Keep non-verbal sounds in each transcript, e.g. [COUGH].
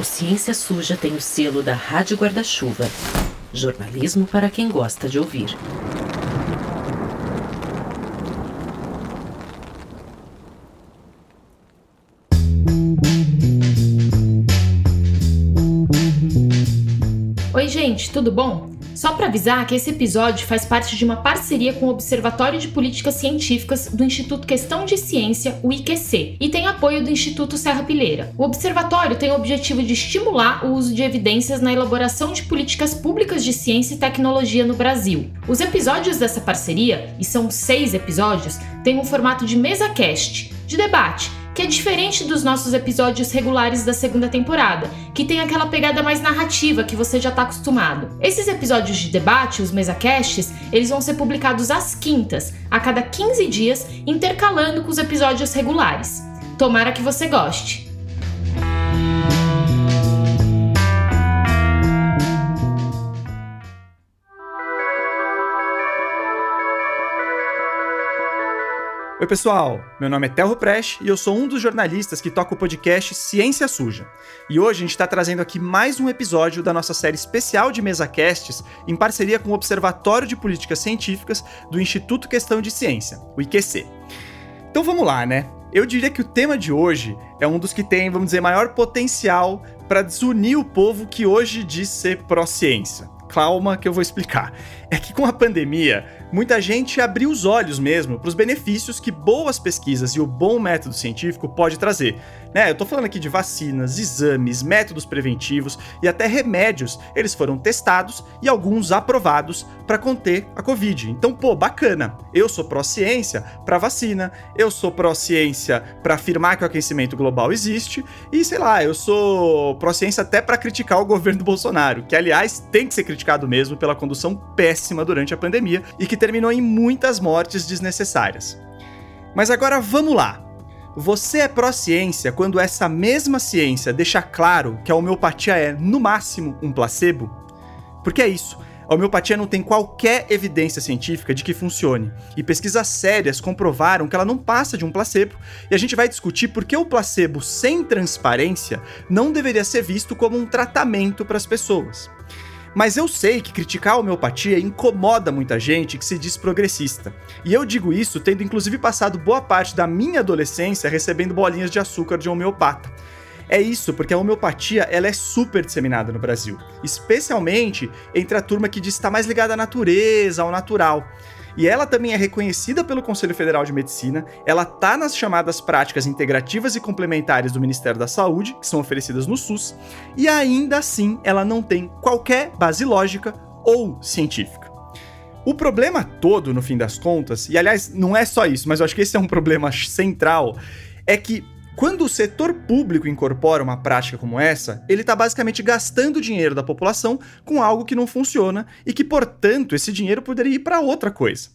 O Ciência Suja tem o selo da Rádio Guarda-Chuva. Jornalismo para quem gosta de ouvir. Oi, gente, tudo bom? Só para avisar que esse episódio faz parte de uma parceria com o Observatório de Políticas Científicas do Instituto Questão de Ciência, o IQC, e tem apoio do Instituto Serra Pilheira. O observatório tem o objetivo de estimular o uso de evidências na elaboração de políticas públicas de ciência e tecnologia no Brasil. Os episódios dessa parceria, e são seis episódios, têm um formato de mesa cast, de debate que é diferente dos nossos episódios regulares da segunda temporada, que tem aquela pegada mais narrativa que você já está acostumado. Esses episódios de debate, os mesacasts, eles vão ser publicados às quintas, a cada 15 dias, intercalando com os episódios regulares. Tomara que você goste. Oi, pessoal. Meu nome é Telro Prest e eu sou um dos jornalistas que toca o podcast Ciência Suja. E hoje a gente está trazendo aqui mais um episódio da nossa série especial de MesaCasts em parceria com o Observatório de Políticas Científicas do Instituto Questão de Ciência, o IQC. Então vamos lá, né? Eu diria que o tema de hoje é um dos que tem, vamos dizer, maior potencial para desunir o povo que hoje diz ser pró-ciência. Calma que eu vou explicar. É que com a pandemia, muita gente abriu os olhos mesmo para os benefícios que boas pesquisas e o bom método científico pode trazer. Né? Eu tô falando aqui de vacinas, exames, métodos preventivos e até remédios. Eles foram testados e alguns aprovados para conter a Covid. Então, pô, bacana. Eu sou pró-ciência para vacina, eu sou pró-ciência para afirmar que o aquecimento global existe e, sei lá, eu sou pró-ciência até para criticar o governo do Bolsonaro, que aliás tem que ser criticado mesmo pela condução péssima durante a pandemia e que terminou em muitas mortes desnecessárias. Mas agora vamos lá. Você é pró-ciência quando essa mesma ciência deixa claro que a homeopatia é, no máximo, um placebo? Porque é isso. A homeopatia não tem qualquer evidência científica de que funcione, e pesquisas sérias comprovaram que ela não passa de um placebo, e a gente vai discutir por que o placebo sem transparência não deveria ser visto como um tratamento para as pessoas. Mas eu sei que criticar a homeopatia incomoda muita gente que se diz progressista. E eu digo isso tendo inclusive passado boa parte da minha adolescência recebendo bolinhas de açúcar de homeopata. É isso, porque a homeopatia ela é super disseminada no Brasil, especialmente entre a turma que diz estar mais ligada à natureza, ao natural. E ela também é reconhecida pelo Conselho Federal de Medicina, ela tá nas chamadas práticas integrativas e complementares do Ministério da Saúde, que são oferecidas no SUS, e ainda assim ela não tem qualquer base lógica ou científica. O problema todo, no fim das contas, e aliás, não é só isso, mas eu acho que esse é um problema central, é que quando o setor público incorpora uma prática como essa, ele está basicamente gastando dinheiro da população com algo que não funciona e que, portanto, esse dinheiro poderia ir para outra coisa.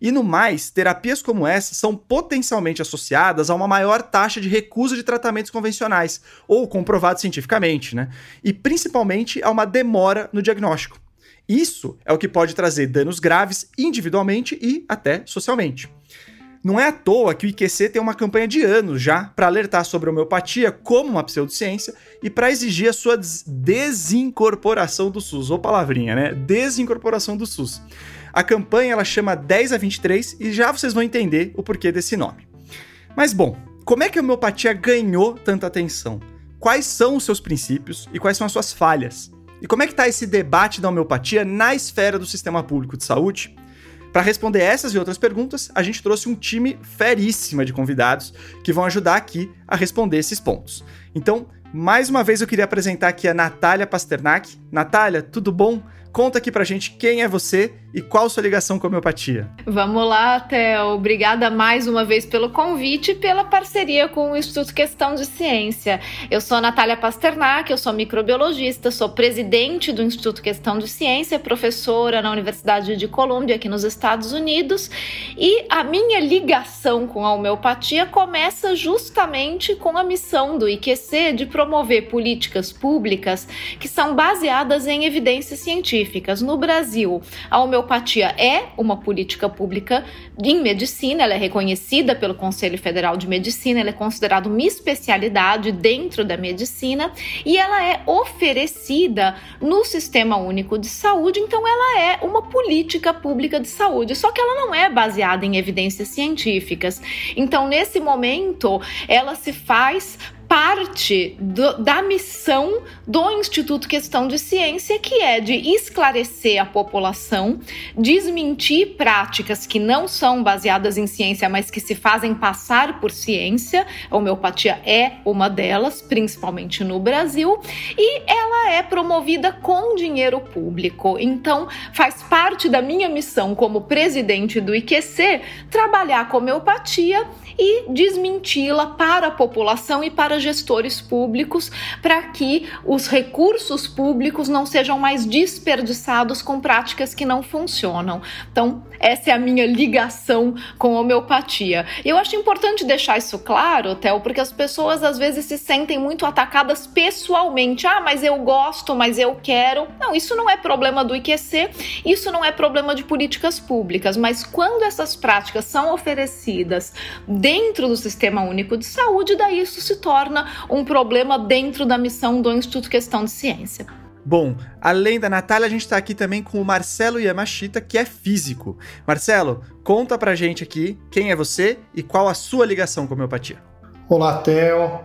E no mais, terapias como essa são potencialmente associadas a uma maior taxa de recusa de tratamentos convencionais, ou comprovados cientificamente, né? E principalmente a uma demora no diagnóstico. Isso é o que pode trazer danos graves individualmente e até socialmente. Não é à toa que o IQC tem uma campanha de anos já para alertar sobre a homeopatia como uma pseudociência e para exigir a sua desincorporação do SUS. Ou palavrinha, né? Desincorporação do SUS. A campanha ela chama 10 a 23 e já vocês vão entender o porquê desse nome. Mas bom, como é que a homeopatia ganhou tanta atenção? Quais são os seus princípios e quais são as suas falhas? E como é que está esse debate da homeopatia na esfera do sistema público de saúde? Para responder essas e outras perguntas, a gente trouxe um time feríssima de convidados que vão ajudar aqui a responder esses pontos. Então, mais uma vez eu queria apresentar aqui a Natália Pasternak. Natália, tudo bom? Conta aqui pra gente quem é você e qual sua ligação com a homeopatia. Vamos lá, Theo. Obrigada mais uma vez pelo convite e pela parceria com o Instituto Questão de Ciência. Eu sou a Natália Pasternak, eu sou microbiologista, sou presidente do Instituto Questão de Ciência, professora na Universidade de Colômbia, aqui nos Estados Unidos, e a minha ligação com a homeopatia começa justamente com a missão do IQC de promover políticas públicas que são baseadas em evidência científica científicas. No Brasil, a homeopatia é uma política pública em medicina, ela é reconhecida pelo Conselho Federal de Medicina, ela é considerada uma especialidade dentro da medicina e ela é oferecida no Sistema Único de Saúde, então ela é uma política pública de saúde, só que ela não é baseada em evidências científicas. Então, nesse momento, ela se faz parte do, da missão do Instituto Questão de Ciência, que é de esclarecer a população, desmentir práticas que não são baseadas em ciência, mas que se fazem passar por ciência. A homeopatia é uma delas, principalmente no Brasil, e ela é promovida com dinheiro público. Então, faz parte da minha missão como presidente do IQC trabalhar com homeopatia e desmenti-la para a população e para gestores públicos, para que os recursos públicos não sejam mais desperdiçados com práticas que não funcionam. Então, essa é a minha ligação com a homeopatia. Eu acho importante deixar isso claro, Theo, porque as pessoas às vezes se sentem muito atacadas pessoalmente. Ah, mas eu gosto, mas eu quero. Não, isso não é problema do IQC, isso não é problema de políticas públicas, mas quando essas práticas são oferecidas dentro do Sistema Único de Saúde, daí isso se torna um problema dentro da missão do Instituto Questão de Ciência. Bom, além da Natália, a gente está aqui também com o Marcelo Yamashita, que é físico. Marcelo, conta pra gente aqui quem é você e qual a sua ligação com a homeopatia. Olá, Theo.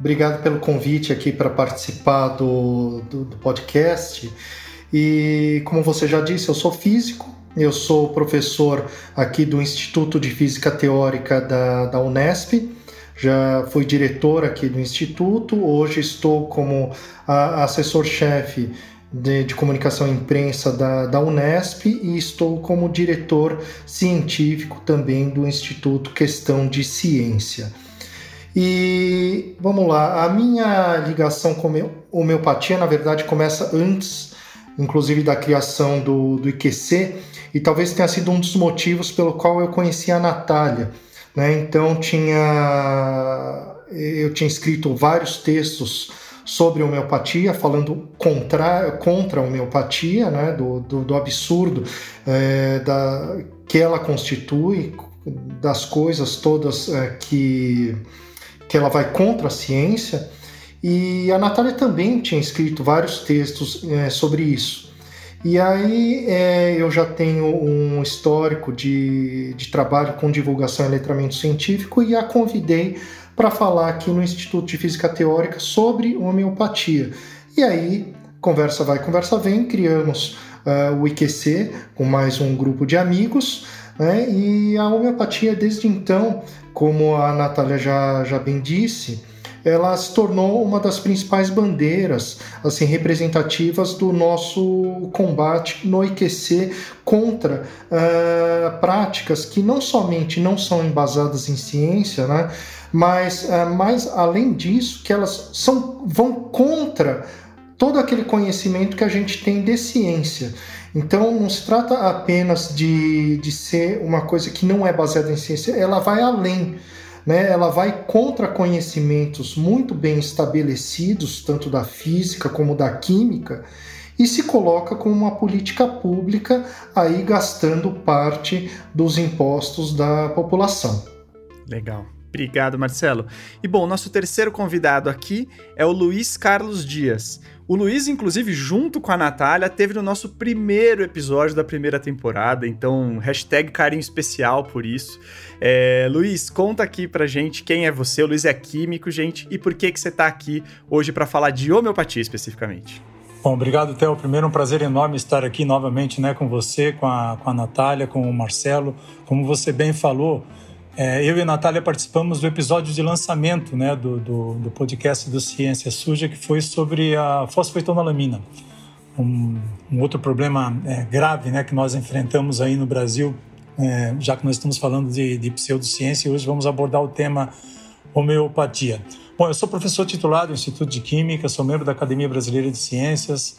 Obrigado pelo convite aqui para participar do, do, do podcast. E como você já disse, eu sou físico, eu sou professor aqui do Instituto de Física Teórica da, da Unesp. Já fui diretor aqui do Instituto, hoje estou como assessor-chefe de, de, comunicação e imprensa da, da Unesp e estou como diretor científico também do Instituto Questão de Ciência. E vamos lá, a minha ligação com homeopatia, na verdade, começa antes, inclusive, da criação do, do IQC e talvez tenha sido um dos motivos pelo qual eu conheci a Natália. Né? Então tinha eu tinha escrito vários textos sobre homeopatia, falando contra, contra a homeopatia, né? do, do, do absurdo é, da, que ela constitui, das coisas todas é, que, que ela vai contra a ciência. E a Natália também tinha escrito vários textos é, sobre isso. E aí é, eu já tenho um histórico de, de trabalho com divulgação e letramento científico e a convidei para falar aqui no Instituto de Física Teórica sobre homeopatia. E aí, conversa vai, conversa vem, criamos uh, o IQC com mais um grupo de amigos, né? e a homeopatia desde então, como a Natália já, já bem disse, ela se tornou uma das principais bandeiras assim representativas do nosso combate no IQC contra uh, práticas que não somente não são embasadas em ciência, né, mas, uh, mas além disso, que elas são, vão contra todo aquele conhecimento que a gente tem de ciência. Então, não se trata apenas de, de ser uma coisa que não é baseada em ciência, ela vai além né, ela vai contra conhecimentos muito bem estabelecidos, tanto da física como da química, e se coloca como uma política pública, aí gastando parte dos impostos da população. Legal. Obrigado, Marcelo. E bom, nosso terceiro convidado aqui é o Luiz Carlos Dias. O Luiz, inclusive, junto com a Natália, teve no nosso primeiro episódio da primeira temporada, então hashtag carinho especial por isso. É, Luiz, conta aqui pra gente quem é você. O Luiz é químico, gente, e por que, que você tá aqui hoje para falar de homeopatia especificamente. Bom, obrigado, Theo. Primeiro, um prazer enorme estar aqui novamente né, com você, com a, com a Natália, com o Marcelo. Como você bem falou, é, eu e a Natália participamos do episódio de lançamento né, do, do, do, podcast do Ciência Suja, que foi sobre a fosfetonalamina, um, um outro problema é, grave né, que nós enfrentamos aí no Brasil, é, já que nós estamos falando de, de pseudociência, e hoje vamos abordar o tema homeopatia. Bom, eu sou professor titular do Instituto de Química, sou membro da Academia Brasileira de Ciências,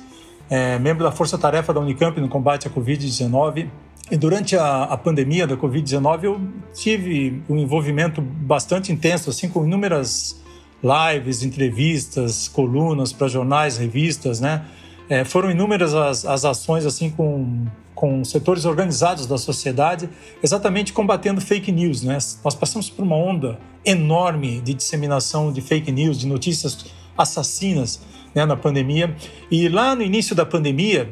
é, membro da Força Tarefa da Unicamp no combate à Covid-19 e durante a, a pandemia da Covid-19, eu tive um envolvimento bastante intenso, assim, com inúmeras lives, entrevistas, colunas para jornais, revistas, né? É, foram inúmeras as, as ações assim com, com setores organizados da sociedade, exatamente combatendo fake news. Né? Nós passamos por uma onda enorme de disseminação de fake news, de notícias assassinas né, na pandemia. E lá no início da pandemia,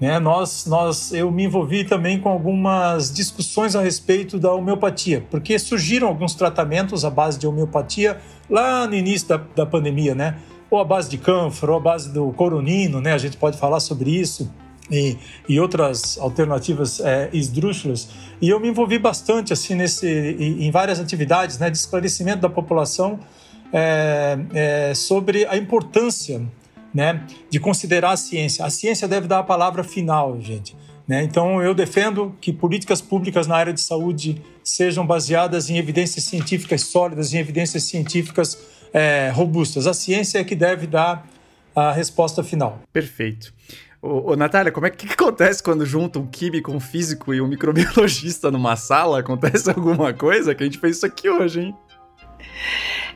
né, nós, nós, eu me envolvi também com algumas discussões a respeito da homeopatia, porque surgiram alguns tratamentos à base de homeopatia lá no início da, da pandemia, né? Ou à base de cânfora, ou à base do coronino, né? A gente pode falar sobre isso. E, e, outras alternativas é, esdrúxulas. E eu me envolvi bastante assim nesse, em várias atividades né, de esclarecimento da população é, é, sobre a importância né, de considerar a ciência. A ciência deve dar a palavra final, gente. Né? Então, eu defendo que políticas públicas na área de saúde sejam baseadas em evidências científicas sólidas, em evidências científicas é, robustas. A ciência é que deve dar a resposta final. Perfeito. Ô, ô, Natália, como é que, que, [LAUGHS] acontece quando junta um químico, um físico e um microbiologista numa sala? Acontece [LAUGHS] alguma coisa? Que a gente fez isso aqui hoje, hein?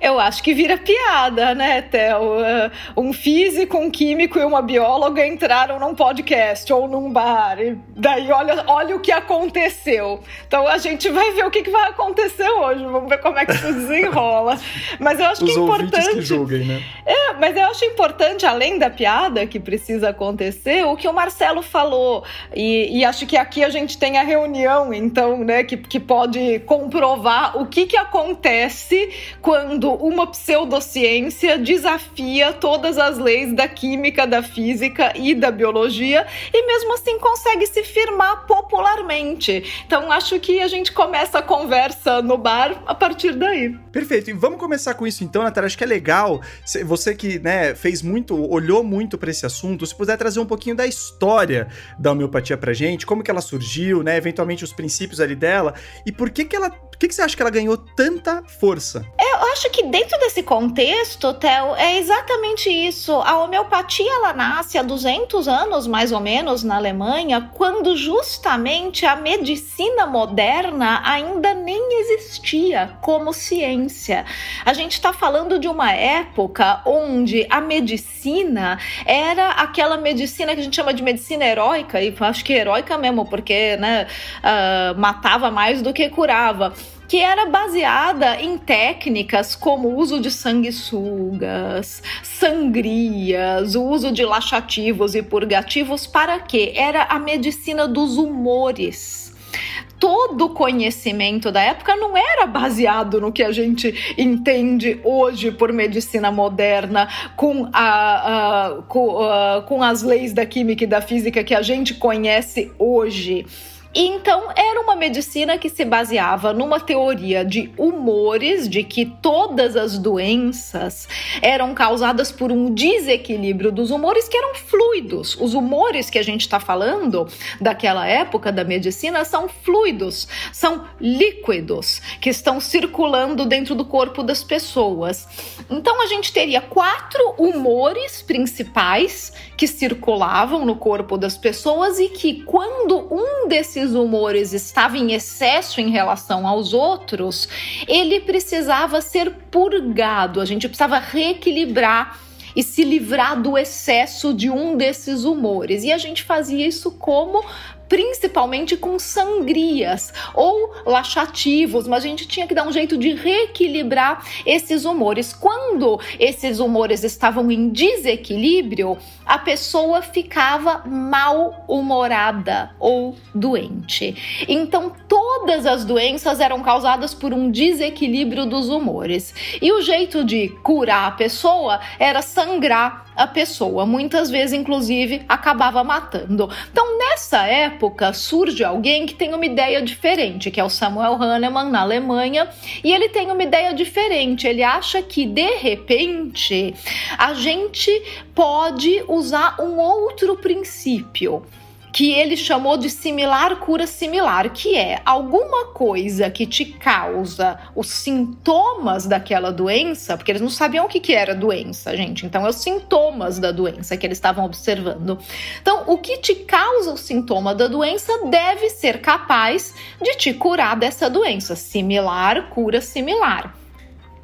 Eu acho que vira piada, né, Theo? Uh, um físico, um químico e uma bióloga entraram num podcast ou num bar. E daí, olha, olha o que aconteceu. Então, a gente vai ver o que, que vai acontecer hoje. Vamos ver como é que isso [LAUGHS] desenrola. Mas eu acho Os que é importante. Que julguem, né? É, mas eu acho importante, além da piada que precisa acontecer, o que o Marcelo falou. E, e acho que aqui a gente tem a reunião, então, né, que, que pode comprovar o que, que acontece quando uma pseudociência desafia todas as leis da química, da física e da biologia e mesmo assim consegue se firmar popularmente. Então acho que a gente começa a conversa no bar a partir daí. Perfeito. E vamos começar com isso então, Natália. Acho que é legal. Você que né, fez muito, olhou muito para esse assunto, se puder trazer um pouquinho da história da homeopatia pra gente, como que ela surgiu, né? Eventualmente os princípios ali dela e por que que ela que, que você acha que ela ganhou tanta força? Eu acho que dentro desse contexto, Theo, é exatamente isso. A homeopatia ela nasce há 200 anos, mais ou menos, na Alemanha, quando justamente a medicina moderna ainda nem existia como ciência. A gente está falando de uma época onde a medicina era aquela medicina que a gente chama de medicina heróica, e acho que heróica mesmo, porque né, uh, matava mais do que curava que era baseada em técnicas como o uso de sanguessugas, sangrias, o uso de laxativos e purgativos para quê? Era a medicina dos humores todo o conhecimento da época não era baseado no que a gente entende hoje por medicina moderna, com, a, a com, a, com as leis da química e da física que a gente conhece hoje. Então, era uma medicina que se baseava numa teoria de humores, de que todas as doenças eram causadas por um desequilíbrio dos humores que eram fluidos. Os humores que a gente está falando daquela época da medicina são fluidos, são líquidos que estão circulando dentro do corpo das pessoas. Então, a gente teria quatro humores principais que circulavam no corpo das pessoas e que, quando um desses humores estava em excesso em relação aos outros, ele precisava ser purgado, a gente precisava reequilibrar e se livrar do excesso de um desses humores. E a gente fazia isso como principalmente com sangrias ou laxativos, mas a gente tinha que dar um jeito de reequilibrar esses humores. Quando esses humores estavam em desequilíbrio, a pessoa ficava mal-humorada ou doente. Então, todas as doenças eram causadas por um desequilíbrio dos humores. E o jeito de curar a pessoa era sangrar a pessoa, muitas vezes, inclusive, acabava matando. Então, nessa época, surge alguém que tem uma ideia diferente, que é o Samuel Hahnemann, na Alemanha, e ele tem uma ideia diferente. Ele acha que, de repente, a gente pode usar um outro princípio que ele chamou de similar cura similar, que é alguma coisa que te causa os sintomas daquela doença, porque eles não sabiam o que, que era doença, gente. Então, é os sintomas da doença que eles estavam observando. Então, o que te causa o sintoma da doença deve ser capaz de te curar dessa doença. Similar, cura similar.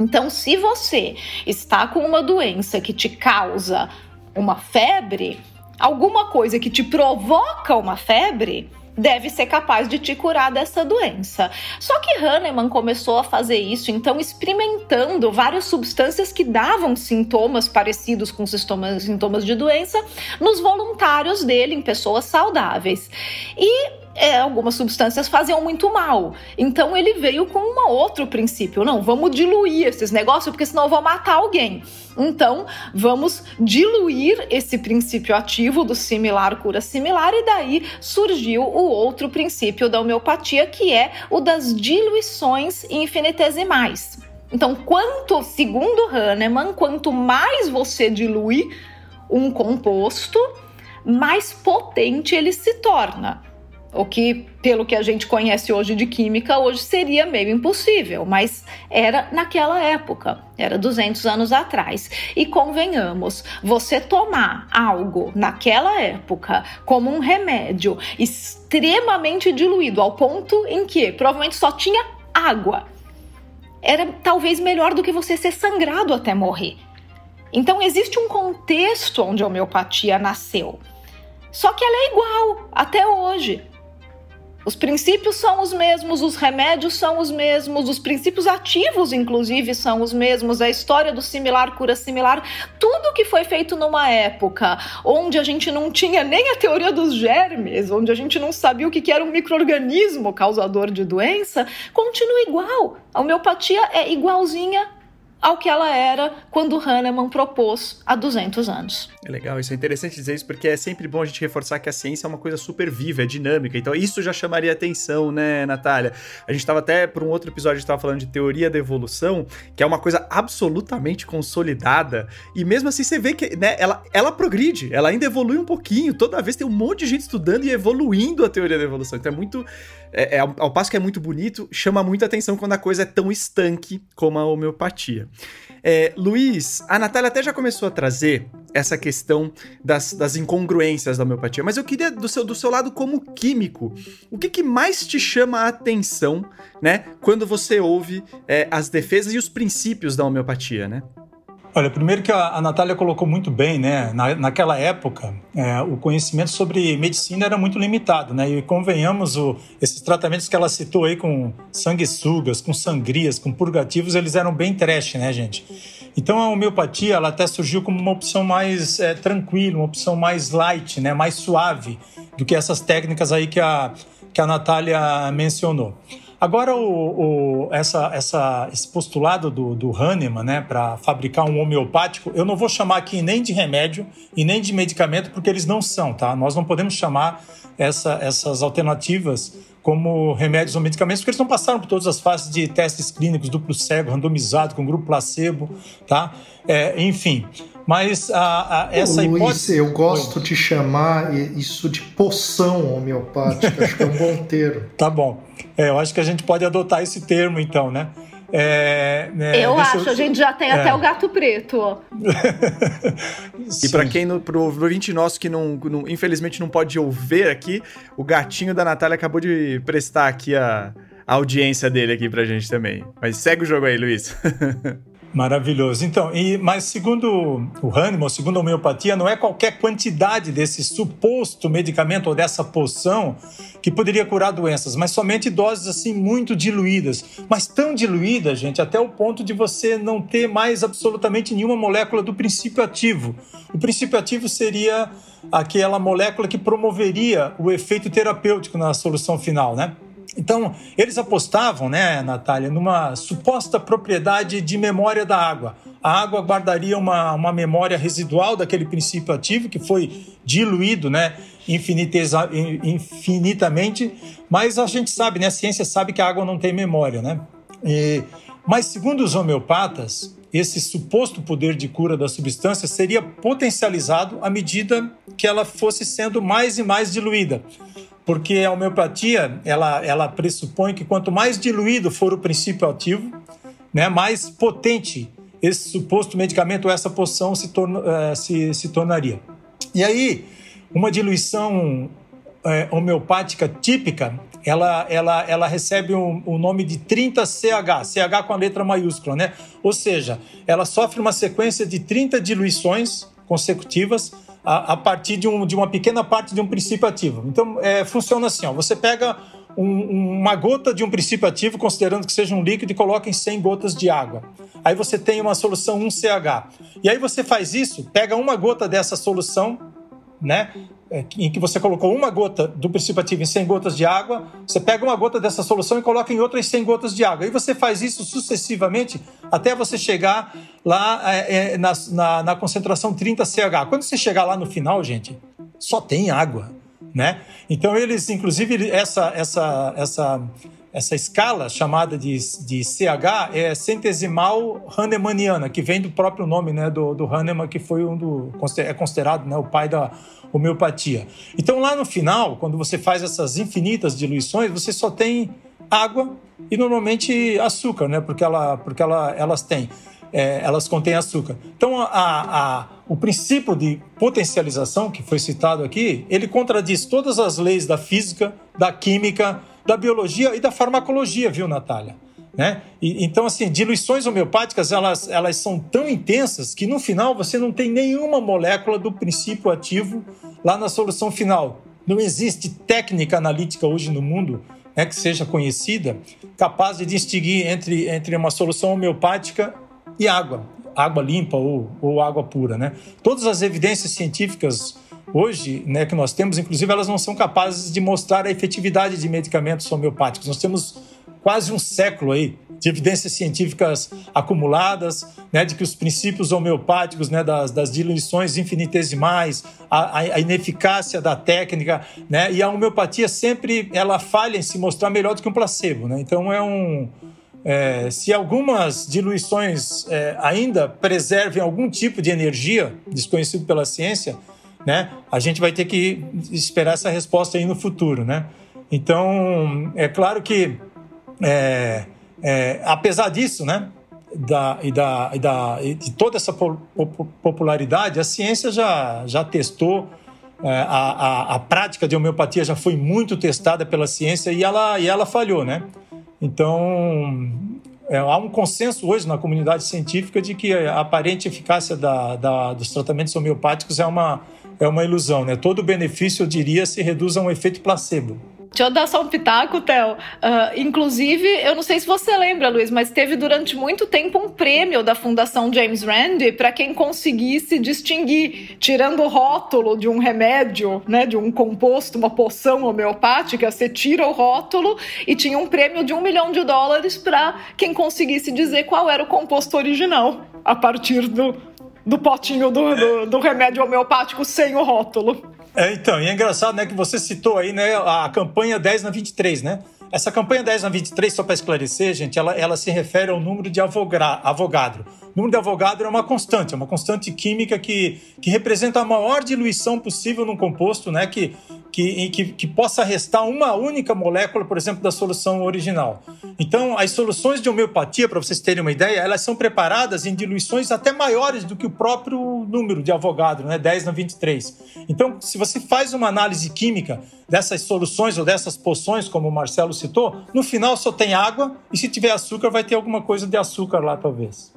Então, se você está com uma doença que te causa uma febre, alguma coisa que te provoca uma febre deve ser capaz de te curar dessa doença. Só que Hahnemann começou a fazer isso, então experimentando várias substâncias que davam sintomas parecidos com sintomas, sintomas de doença nos voluntários dele, em pessoas saudáveis. E é, algumas substâncias faziam muito mal. Então ele veio com um outro princípio. Não, vamos diluir esses negócios, porque senão eu vou matar alguém. Então, vamos diluir esse princípio ativo do similar cura similar, e daí surgiu o outro princípio da homeopatia, que é o das diluições infinitesimais. Então, quanto, segundo Hahnemann, quanto mais você dilui um composto, mais potente ele se torna. O que, pelo que a gente conhece hoje de química, hoje seria meio impossível, mas era naquela época, era 200 anos atrás. E convenhamos, você tomar algo naquela época como um remédio extremamente diluído, ao ponto em que provavelmente só tinha água, era talvez melhor do que você ser sangrado até morrer. Então, existe um contexto onde a homeopatia nasceu. Só que ela é igual até hoje. Os princípios são os mesmos, os remédios são os mesmos, os princípios ativos, inclusive, são os mesmos, a história do similar cura similar, tudo que foi feito numa época onde a gente não tinha nem a teoria dos germes, onde a gente não sabia o que era um microorganismo causador de doença, continua igual. A homeopatia é igualzinha ao que ela era quando Hahnemann propôs há 200 anos. É legal, isso é interessante dizer isso porque é sempre bom a gente reforçar que a ciência é uma coisa super viva, é dinâmica. Então isso já chamaria atenção, né, Natália? A gente estava até por um outro episódio estava falando de teoria da evolução, que é uma coisa absolutamente consolidada e mesmo assim você vê que, né, ela ela progride, ela ainda evolui um pouquinho. Toda vez tem um monte de gente estudando e evoluindo a teoria da evolução. Então é muito é, é, ao passo que é muito bonito, chama muita atenção quando a coisa é tão estanque como a homeopatia. É, Luiz, a Natália até já começou a trazer essa questão das, das incongruências da homeopatia, mas eu queria, do seu, do seu lado como químico, o que, que mais te chama a atenção, né, quando você ouve é, as defesas e os princípios da homeopatia, né? Olha, primeiro que a, Natália colocou muito bem, né? Na, naquela época, é, o conhecimento sobre medicina era muito limitado, né? E convenhamos, o, esses tratamentos que ela citou aí com sanguessugas, com sangrias, com purgativos, eles eram bem trash, né, gente? Então a homeopatia, ela até surgiu como uma opção mais é, tranquila, uma opção mais light, né? Mais suave do que essas técnicas aí que a, que a Natália mencionou. Agora, o, o, essa, essa, esse postulado do, do Hahnemann né, para fabricar um homeopático, eu não vou chamar aqui nem de remédio e nem de medicamento, porque eles não são, tá? Nós não podemos chamar essa, essas alternativas como remédios ou medicamentos, porque eles não passaram por todas as fases de testes clínicos, duplo cego, randomizado, com grupo placebo, tá? É, enfim, mas a, a, essa Ô, Luiz, hipótese... eu gosto de chamar isso de poção homeopática, acho que é um bom termo. [LAUGHS] Tá bom. É, eu acho que a gente pode adotar esse termo, então, né? É, é, eu acho, eu... a gente já tem é. até o gato preto, ó. [LAUGHS] e para quem, no, pro ouvinte nosso que não, não, infelizmente não pode ouvir aqui, o gatinho da Natália acabou de prestar aqui a, a audiência dele aqui pra gente também. Mas segue o jogo aí, Luiz. [LAUGHS] Maravilhoso. Então, e, mas segundo o Hahnemann, segundo a homeopatia, não é qualquer quantidade desse suposto medicamento ou dessa poção que poderia curar doenças, mas somente doses assim muito diluídas, mas tão diluídas, gente, até o ponto de você não ter mais absolutamente nenhuma molécula do princípio ativo. O princípio ativo seria aquela molécula que promoveria o efeito terapêutico na solução final, né? Então, eles apostavam, né, Natália, numa suposta propriedade de memória da água. A água guardaria uma, uma memória residual daquele princípio ativo que foi diluído, né, infinitamente, mas a gente sabe, né, a ciência sabe que a água não tem memória, né? E, mas segundo os homeopatas, esse suposto poder de cura da substância seria potencializado à medida que ela fosse sendo mais e mais diluída porque a homeopatia ela, ela pressupõe que quanto mais diluído for o princípio ativo, né, mais potente esse suposto medicamento ou essa poção se, torna, uh, se, se tornaria. E aí, uma diluição uh, homeopática típica, ela, ela, ela recebe o um, um nome de 30CH, CH com a letra maiúscula, né? Ou seja, ela sofre uma sequência de 30 diluições consecutivas a, a partir de, um, de, uma pequena parte de um princípio ativo. Então, é, funciona assim: ó, você pega um, uma gota de um princípio ativo, considerando que seja um líquido, e coloca em 100 gotas de água. Aí você tem uma solução 1CH. E aí você faz isso, pega uma gota dessa solução, né? É, em que você colocou uma gota do princípio ativo em 100 gotas de água, você pega uma gota dessa solução e coloca em outra em 100 gotas de água. E você faz isso sucessivamente até você chegar lá é, é, na, na, na concentração 30 CH. Quando você chegar lá no final, gente, só tem água, né? Então eles, inclusive, essa, essa, essa, essa escala chamada de, de CH é centesimal hahnemanniana, que vem do próprio nome né, do, do Hahnemann, que foi um do, é considerado né, o pai da homeopatia. Então, lá no final, quando você faz essas infinitas diluições, você só tem água e normalmente açúcar, né? Porque, ela, porque ela, elas têm. É, elas contêm açúcar. Então, a, a, o princípio de potencialização que foi citado aqui, ele contradiz todas as leis da física, da química, da biologia e da farmacologia, viu, Natália? Né? E, então, assim, diluições homeopáticas, elas, elas são tão intensas que no final você não tem nenhuma molécula do princípio ativo lá na solução final. Não existe técnica analítica hoje no mundo né, que seja conhecida capaz de distinguir entre, entre uma solução homeopática e água, água limpa ou, ou água pura. Né? Todas as evidências científicas hoje né, que nós temos, inclusive, elas não são capazes de mostrar a efetividade de medicamentos homeopáticos. Nós temos quase um século aí de evidências científicas acumuladas, né, de que os princípios homeopáticos, né, das, das diluições infinitesimais, a, a, ineficácia da técnica, né, e a homeopatia sempre ela falha em se mostrar melhor do que um placebo, né? Então é um é, se algumas diluições é, ainda preservem algum tipo de energia desconhecido pela ciência, né, a gente vai ter que esperar essa resposta aí no futuro, né? Então é claro que é, é, apesar disso, né, da, e, da, e, da, e de toda essa popularidade, a ciência já, já testou, é, a, a, a, prática de homeopatia já foi muito testada pela ciência e ela, e ela falhou, né? Então, é, há um consenso hoje na comunidade científica de que a aparente eficácia da, da, dos tratamentos homeopáticos é uma, é uma ilusão, né? Todo benefício, eu diria, se reduz a um efeito placebo. Deixa eu dar só um pitaco, Theo. Uh, inclusive, eu não sei se você lembra, Luiz, mas teve durante muito tempo um prêmio da Fundação James Randi para quem conseguisse distinguir, tirando o rótulo de um remédio, né, de um composto, uma poção homeopática, você tira o rótulo e tinha um prêmio de um milhão de dólares para quem conseguisse dizer qual era o composto original a partir do, do potinho do, do, do remédio homeopático sem o rótulo. É, então, e é engraçado, né, que você citou aí, né, a campanha 10 na 23, né? Essa campanha 10 na 23, só para esclarecer, gente, ela, ela se refere ao número de Avogadro. O número de Avogadro é uma constante, é uma constante química que, que representa a maior diluição possível num composto, né? Que, que, que, que possa restar uma única molécula, por exemplo, da solução original. Então, as soluções de homeopatia, para vocês terem uma ideia, elas são preparadas em diluições até maiores do que o próprio número de Avogadro, né? 10 na 23. Então, se você faz uma análise química dessas soluções ou dessas poções, como o Marcelo citou, no final só tem água e se tiver açúcar, vai ter alguma coisa de açúcar lá, talvez.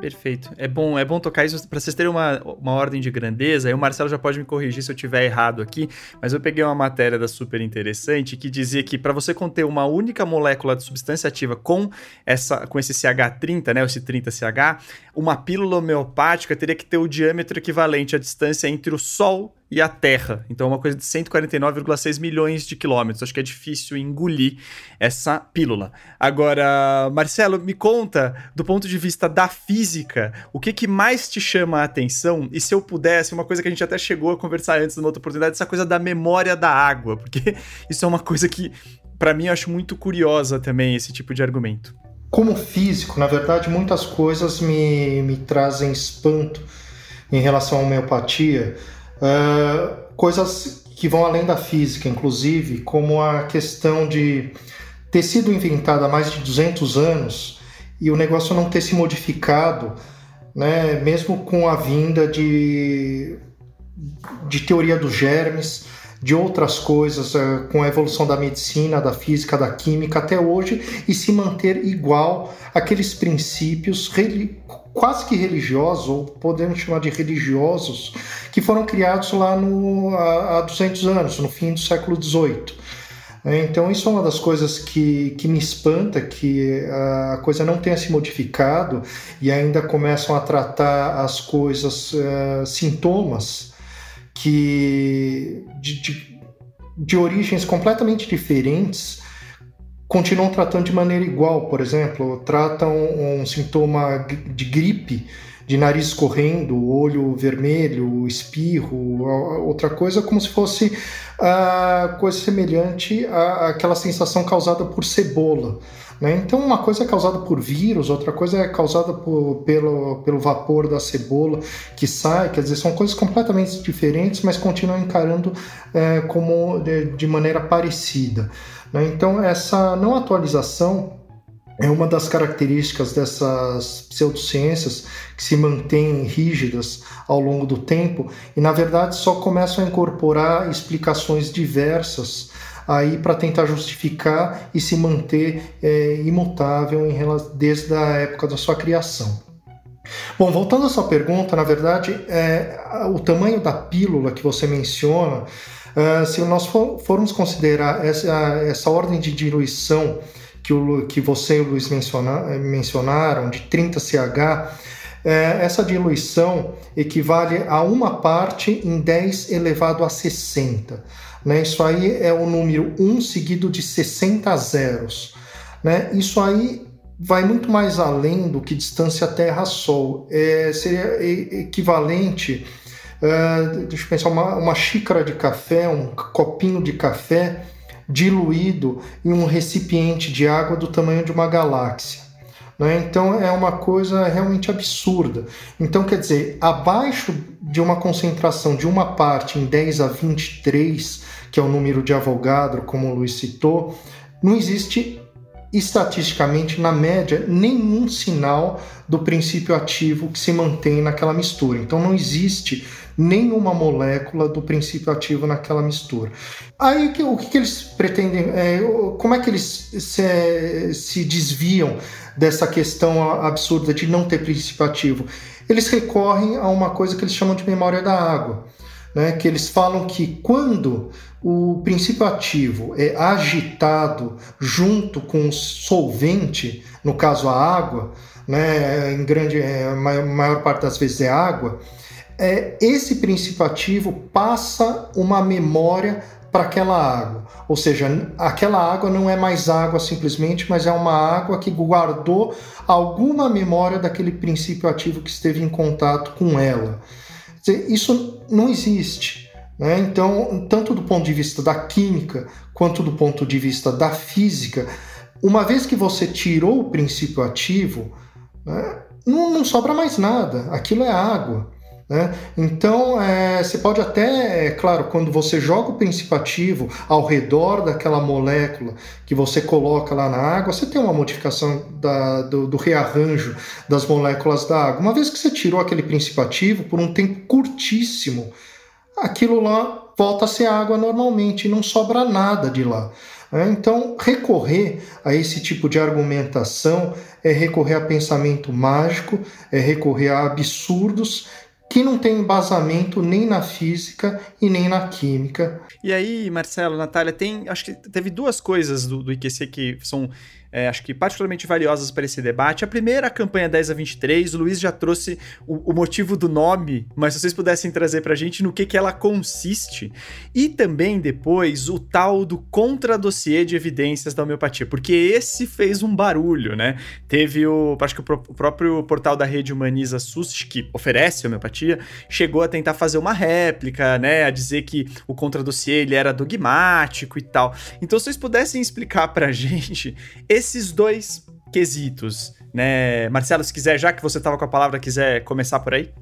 Perfeito. É bom, é bom tocar isso para vocês terem uma, uma ordem de grandeza. Aí o Marcelo já pode me corrigir se eu tiver errado aqui, mas eu peguei uma matéria da super interessante que dizia que para você conter uma única molécula de substância ativa com essa com esse CH30, né, esse 30CH, uma pílula homeopática teria que ter o diâmetro equivalente à distância entre o Sol e a Terra. Então, é uma coisa de 149,6 milhões de quilômetros. Acho que é difícil engolir essa pílula. Agora, Marcelo, me conta, do ponto de vista da física, o que, que mais te chama a atenção? E se eu pudesse, uma coisa que a gente até chegou a conversar antes numa outra oportunidade, essa coisa da memória da água, porque [LAUGHS] isso é uma coisa que, para mim, eu acho muito curiosa também, esse tipo de argumento. Como físico, na verdade, muitas coisas me, me trazem espanto em relação à homeopatia. Uh, coisas que vão além da física, inclusive, como a questão de ter sido inventada há mais de 200 anos e o negócio não ter se modificado, né, mesmo com a vinda de, de teoria dos germes, de outras coisas uh, com a evolução da medicina, da física, da química até hoje e se manter igual aqueles princípios quase que religiosos, ou podemos chamar de religiosos, que foram criados lá no, há, há 200 anos, no fim do século XVIII. Então, isso é uma das coisas que, que me espanta, que a coisa não tenha se modificado e ainda começam a tratar as coisas, uh, sintomas, que de, de, de origens completamente diferentes, continuam tratando de maneira igual. Por exemplo, tratam um sintoma de gripe, de nariz escorrendo, olho vermelho, espirro, outra coisa, como se fosse coisa semelhante àquela sensação causada por cebola. Né? Então, uma coisa é causada por vírus, outra coisa é causada por, pelo, pelo vapor da cebola que sai, quer dizer, são coisas completamente diferentes, mas continuam encarando é, como de, de, maneira parecida. Né? Então, essa não atualização é uma das características dessas pseudociências que se mantêm rígidas ao longo do tempo e, na verdade, só começam a incorporar explicações diversas aí para tentar justificar e se manter é, imutável em, desde a época da sua criação. Bom, voltando à sua pergunta, na verdade, é, o tamanho da pílula que você menciona, é, se nós for, formos considerar essa, essa ordem de diluição que, o, que você e o Luiz menciona, mencionaram, de 30 CH, é, essa diluição equivale a uma parte em 10 elevado a 60. Né? Isso aí é o número 1 seguido de 60 zeros. Né? Isso aí vai muito mais além do que distância Terra-Sol. É, seria equivalente, uh, deixa eu pensar, uma, uma xícara de café, um copinho de café diluído em um recipiente de água do tamanho de uma galáxia. Né? Então é uma coisa realmente absurda. Então, quer dizer, abaixo de uma concentração de uma parte em 10 a 23, que é o número de Avogadro, como o Luiz citou, não existe estatisticamente, na média, nenhum sinal do princípio ativo que se mantém naquela mistura. Então não existe nenhuma molécula do princípio ativo naquela mistura. Aí o que, eles pretendem, é, como é que eles se, se desviam dessa questão absurda de não ter princípio ativo? Eles recorrem a uma coisa que eles chamam de memória da água. Né, que eles falam que quando o princípio ativo é agitado junto com o solvente, no caso a água, né, em grande, é, maior parte das vezes é água, é, esse princípio ativo passa uma memória para aquela água. Ou seja, aquela água não é mais água simplesmente, mas é uma água que guardou alguma memória daquele princípio ativo que esteve em contato com ela. Isso não existe. Né? Então, tanto do ponto de vista da química quanto do ponto de vista da física, uma vez que você tirou o princípio ativo, né, não, não sobra mais nada. Aquilo é água. Né? Então, é, você pode até, é claro, quando você joga o princípio ativo ao redor daquela molécula que você coloca lá na água, você tem uma modificação da, do, do, rearranjo das moléculas da água. Uma vez que você tirou aquele princípio ativo por um tempo curtíssimo, aquilo lá volta a ser água normalmente e não sobra nada de lá. Né? Então, recorrer a esse tipo de argumentação é recorrer a pensamento mágico, é recorrer a absurdos que não tem embasamento nem na física e nem na química. E aí, Marcelo, Natália, tem. Acho que teve duas coisas do, do IQC que são é, acho que particularmente valiosas para esse debate. A primeira, a campanha 10 a 23, o Luiz já trouxe o, o motivo do nome, mas se vocês pudessem trazer para a gente no que, que ela consiste. E também depois o tal do contra-dossiê de evidências da homeopatia, porque esse fez um barulho, né? Teve o, acho que o, o próprio portal da rede Humaniza SUS, que oferece homeopatia, chegou a tentar fazer uma réplica, né? A dizer que o contra-dossiê ele era dogmático e tal. Então, se vocês pudessem explicar para a [LAUGHS] gente esses dois quesitos, né? Marcelo, se quiser, já que você estava com a palavra, quiser começar por aí?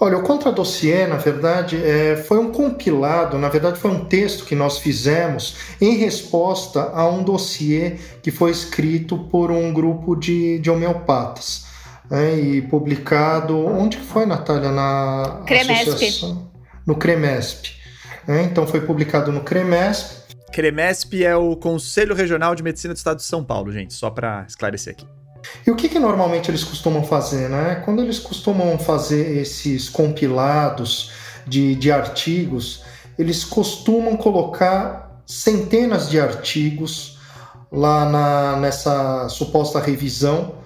Olha, o Contra-Dossiê, na verdade, é, foi um compilado, na verdade foi um texto que nós fizemos em resposta a um dossiê que foi escrito por um grupo de, de homeopatas né, e publicado, onde que foi, Natália? Na Cremesp. No Cremesp. Né? Então foi publicado no CREMESP. CREMESP é o Conselho Regional de Medicina do Estado de São Paulo, gente, só para esclarecer aqui. E o que, que normalmente eles costumam fazer? Né? Quando eles costumam fazer esses compilados de, de artigos, eles costumam colocar centenas de artigos lá na, nessa suposta revisão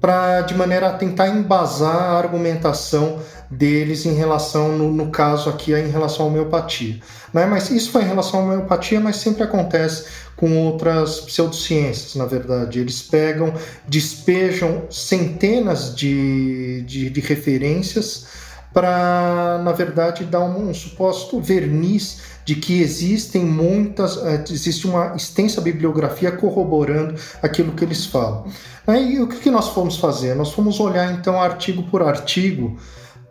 para de maneira a tentar embasar a argumentação deles em relação, no, no caso aqui, em relação à homeopatia. Né? Mas isso foi em relação à homeopatia, mas sempre acontece com outras pseudociências, na verdade. Eles pegam, despejam centenas de, de, de referências para, na verdade, dar um, um, suposto verniz de que existem muitas, eh, existe uma extensa bibliografia corroborando aquilo que eles falam. E o que nós fomos fazer? Nós fomos olhar então artigo por artigo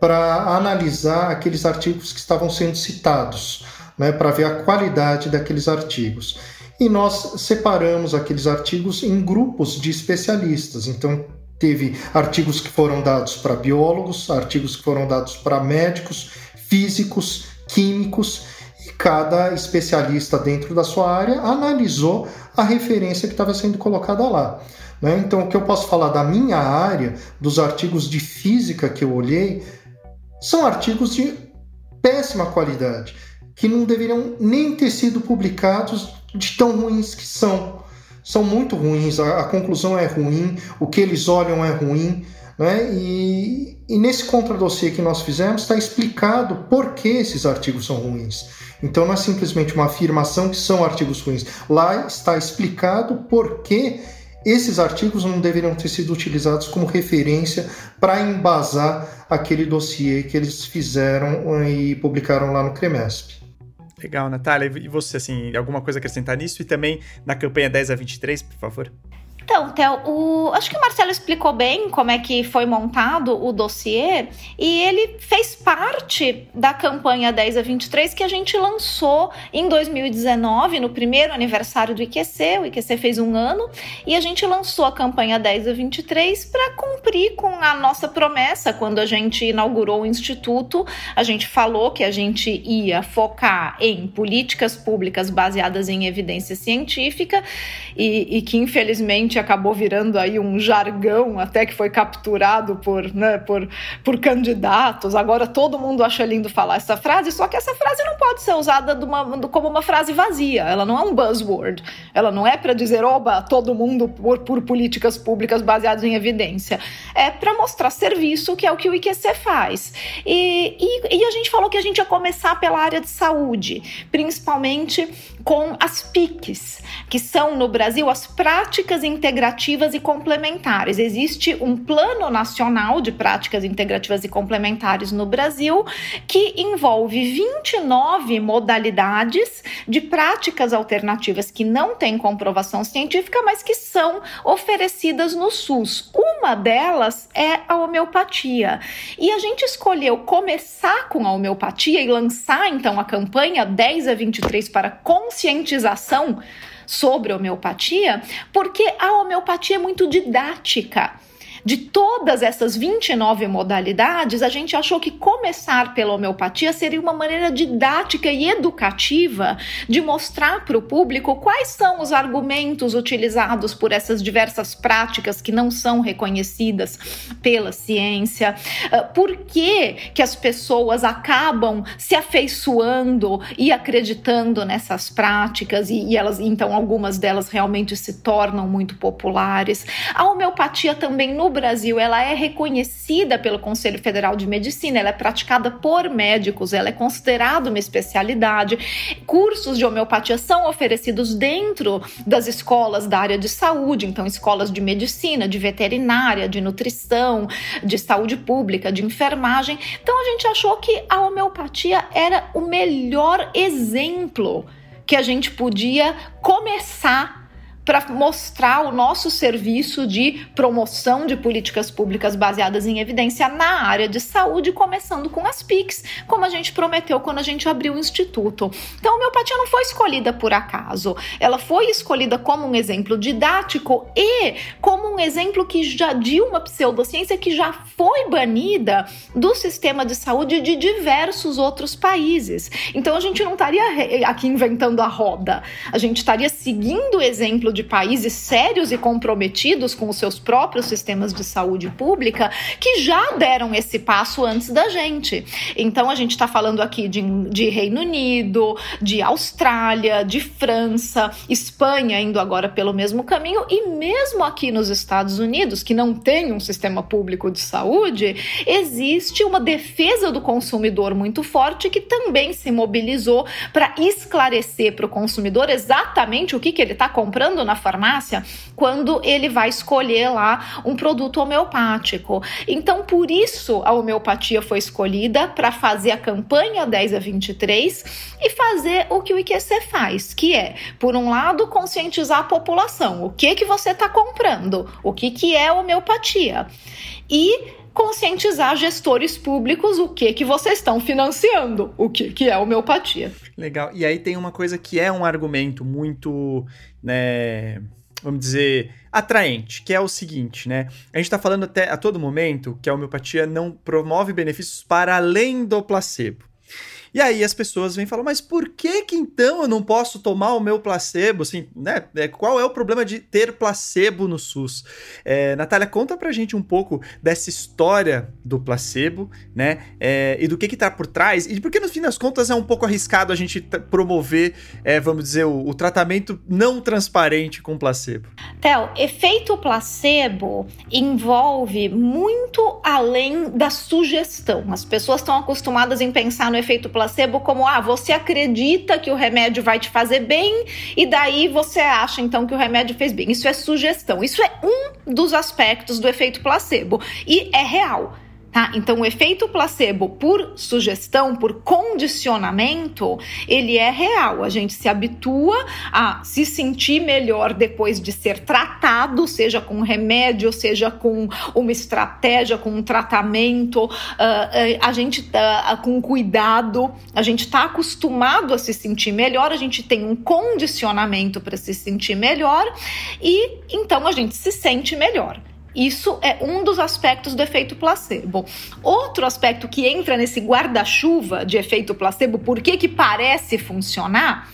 para analisar aqueles artigos que estavam sendo citados, né, para ver a qualidade daqueles artigos. E nós separamos aqueles artigos em grupos de especialistas. Então, teve artigos que foram dados para biólogos, artigos que foram dados para médicos, físicos, químicos, e cada especialista dentro da sua área analisou a referência que estava sendo colocada lá. Né? Então, o que eu posso falar da minha área, dos artigos de física que eu olhei, são artigos de péssima qualidade, que não deveriam nem ter sido publicados de tão ruins que são. São muito ruins, a, a conclusão é ruim, o que eles olham é ruim. Né? E, e nesse contradossiê que nós fizemos está explicado por que esses artigos são ruins. Então não é simplesmente uma afirmação que são artigos ruins. Lá está explicado por que esses artigos não deveriam ter sido utilizados como referência para embasar aquele dossiê que eles fizeram e publicaram lá no CREMESP. Legal, Natália. E você, assim, alguma coisa a acrescentar nisso? E também na campanha 10 a 23, por favor? Então, Theo, o... acho que o Marcelo explicou bem como é que foi montado o dossiê e ele fez parte da campanha 10 a 23 que a gente lançou em 2019, no primeiro aniversário do IQC. O IQC fez um ano e a gente lançou a campanha 10 a 23 para cumprir com a nossa promessa. Quando a gente inaugurou o Instituto, a gente falou que a gente ia focar em políticas públicas baseadas em evidência científica e, e que, infelizmente, acabou virando aí um jargão, até que foi capturado por, né, por, por candidatos. Agora todo mundo acha lindo falar essa frase, só que essa frase não pode ser usada uma, como uma frase vazia. Ela não é um buzzword. Ela não é para dizer, oba, todo mundo por, por políticas públicas baseadas em evidência. É para mostrar serviço, que é o que o IQC faz. E, e, e a gente falou que a gente ia começar pela área de saúde, principalmente com as PICs, que são no Brasil as práticas integrativas e complementares. Existe um plano nacional de práticas integrativas e complementares no Brasil que envolve 29 modalidades de práticas alternativas que não têm comprovação científica, mas que são oferecidas no SUS. Uma delas é a homeopatia. E a gente escolheu começar com a homeopatia e lançar então a campanha 10 a 23 para conscientização sobre homeopatia, porque a homeopatia é muito didática de todas essas 29 modalidades, a gente achou que começar pela homeopatia seria uma maneira didática e educativa de mostrar para o público quais são os argumentos utilizados por essas diversas práticas que não são reconhecidas pela ciência, ah, por que, que as pessoas acabam se afeiçoando e acreditando nessas práticas e, e elas, então, algumas delas realmente se tornam muito populares. A homeopatia também no Brasil ela é reconhecida pelo Conselho Federal de Medicina, ela é praticada por médicos, ela é considerada uma especialidade. Cursos de homeopatia são oferecidos dentro das escolas da área de saúde, então escolas de medicina, de veterinária, de nutrição, de saúde pública, de enfermagem. Então a gente achou que a homeopatia era o melhor exemplo que a gente podia começar para mostrar o nosso serviço de promoção de políticas públicas baseadas em evidência na área de saúde, começando com as PICs, como a gente prometeu quando a gente abriu o instituto. Então, a homeopatia não foi escolhida por acaso, ela foi escolhida como um exemplo didático e como um exemplo que já de uma pseudociência que já foi banida do sistema de saúde de diversos outros países. Então, a gente não estaria aqui inventando a roda, a gente estaria seguindo o exemplo de países sérios e comprometidos com os seus próprios sistemas de saúde pública que já deram esse passo antes da gente. Então a gente está falando aqui de, de Reino Unido, de Austrália, de França, Espanha indo agora pelo mesmo caminho e mesmo aqui nos Estados Unidos, que não tem um sistema público de saúde, existe uma defesa do consumidor muito forte que também se mobilizou para esclarecer para o consumidor exatamente o que, que ele está comprando na farmácia quando ele vai escolher lá um produto homeopático. Então, por isso a homeopatia foi escolhida para fazer a campanha 10 a 23 e fazer o que o IQC faz, que é, por um lado, conscientizar a população. O que que você está comprando? O que que é homeopatia? E conscientizar gestores públicos o que que vocês estão financiando, o que que é homeopatia. Legal. E aí tem uma coisa que é um argumento muito, né, vamos dizer, atraente, que é o seguinte, né? A gente está falando até a todo momento que a homeopatia não promove benefícios para além do placebo. E aí as pessoas vêm falam, mas por que que então eu não posso tomar o meu placebo? Assim, né? É, qual é o problema de ter placebo no SUS? É, Natália, conta pra gente um pouco dessa história do placebo, né? É, e do que que tá por trás, e porque no fim das contas é um pouco arriscado a gente promover, é, vamos dizer, o, o, tratamento não transparente com placebo. Theo, efeito placebo envolve muito além da sugestão. As pessoas estão acostumadas em pensar no efeito placebo como ah, você acredita que o remédio vai te fazer bem e daí você acha então que o remédio fez bem. Isso é sugestão. Isso é um dos aspectos do efeito placebo e é real. Tá? Então, o efeito placebo por sugestão, por condicionamento, ele é real. A gente se habitua a se sentir melhor depois de ser tratado, seja com remédio, seja com uma estratégia, com um tratamento, uh, uh, a gente tá uh, com cuidado, a gente está acostumado a se sentir melhor, a gente tem um condicionamento para se sentir melhor e então a gente se sente melhor. Isso é um dos aspectos do efeito placebo. Outro aspecto que entra nesse guarda-chuva de efeito placebo, por que que parece funcionar?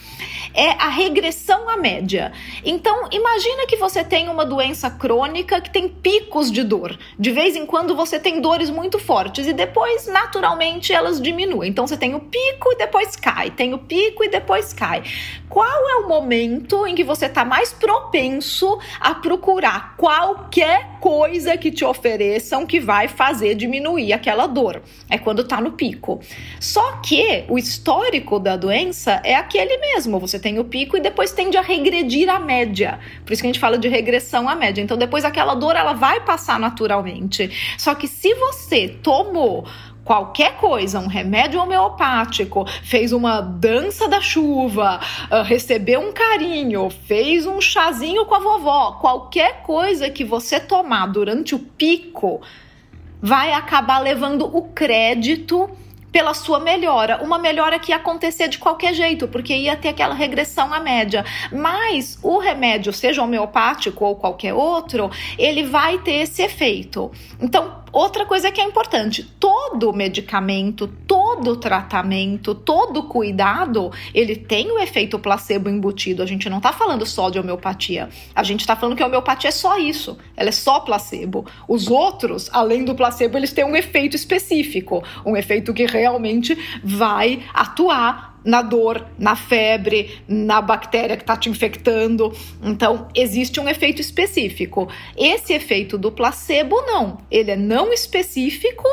É a regressão à média. Então, imagina que você tem uma doença crônica que tem picos de dor. De vez em quando você tem dores muito fortes e depois, naturalmente, elas diminuem. Então, você tem o pico e depois cai, tem o pico e depois cai. Qual é o momento em que você está mais propenso a procurar qualquer coisa que te ofereçam que vai fazer diminuir aquela dor? É quando está no pico. Só que o histórico da doença é aquele mesmo. Você tem o pico e depois tende a regredir à média. Por isso que a gente fala de regressão à média. Então, depois aquela dor ela vai passar naturalmente. Só que se você tomou qualquer coisa, um remédio homeopático, fez uma dança da chuva, uh, recebeu um carinho, fez um chazinho com a vovó, qualquer coisa que você tomar durante o pico vai acabar levando o crédito pela sua melhora. Uma melhora que ia acontecer de qualquer jeito, porque ia ter aquela regressão à média. Mas o remédio, seja homeopático ou qualquer outro, ele vai ter esse efeito. Então, outra coisa que é importante: todo medicamento, todo tratamento, todo cuidado, ele tem o efeito placebo embutido. A gente não está falando só de homeopatia. A gente está falando que a homeopatia é só isso. Ela é só placebo. Os outros, além do placebo, eles têm um efeito específico, um efeito que realmente vai atuar na dor, na febre, na bactéria que está te infectando. Então, existe um efeito específico. Esse efeito do placebo, não. Ele é não específico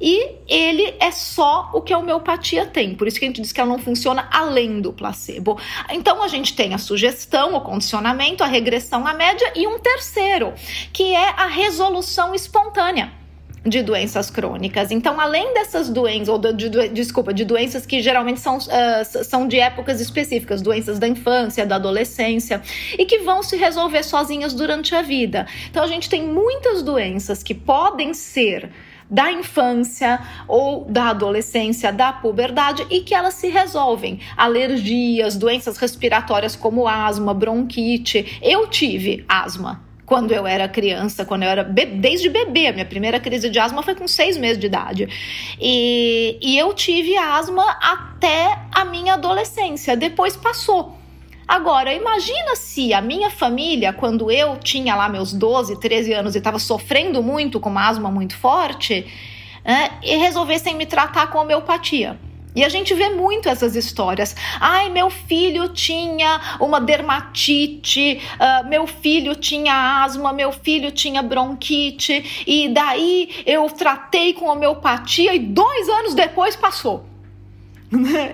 e ele é só o que a homeopatia tem. Por isso que a gente diz que ela não funciona além do placebo. Então a gente tem a sugestão, o condicionamento, a regressão à média e um terceiro, que é a resolução espontânea. De doenças crônicas. Então, além dessas doenças, ou de, de, desculpa, de doenças que geralmente são, uh, são de épocas específicas, doenças da infância, da adolescência, e que vão se resolver sozinhas durante a vida. Então, a gente tem muitas doenças que podem ser da infância ou da adolescência, da puberdade e que elas se resolvem. Alergias, doenças respiratórias como asma, bronquite. Eu tive asma quando eu era criança, quando eu era desde bebê. Minha primeira crise de asma foi com seis meses de idade. E, e eu tive asma até a minha adolescência. Depois passou. Agora, imagina se a minha família, quando eu tinha lá meus 12, 13 anos e estava sofrendo muito com uma asma muito forte, é, e resolvessem me tratar com homeopatia. E a gente vê muito essas histórias. Ai, meu filho tinha uma dermatite, uh, meu filho tinha asma, meu filho tinha bronquite, e daí eu tratei com homeopatia e dois anos depois passou.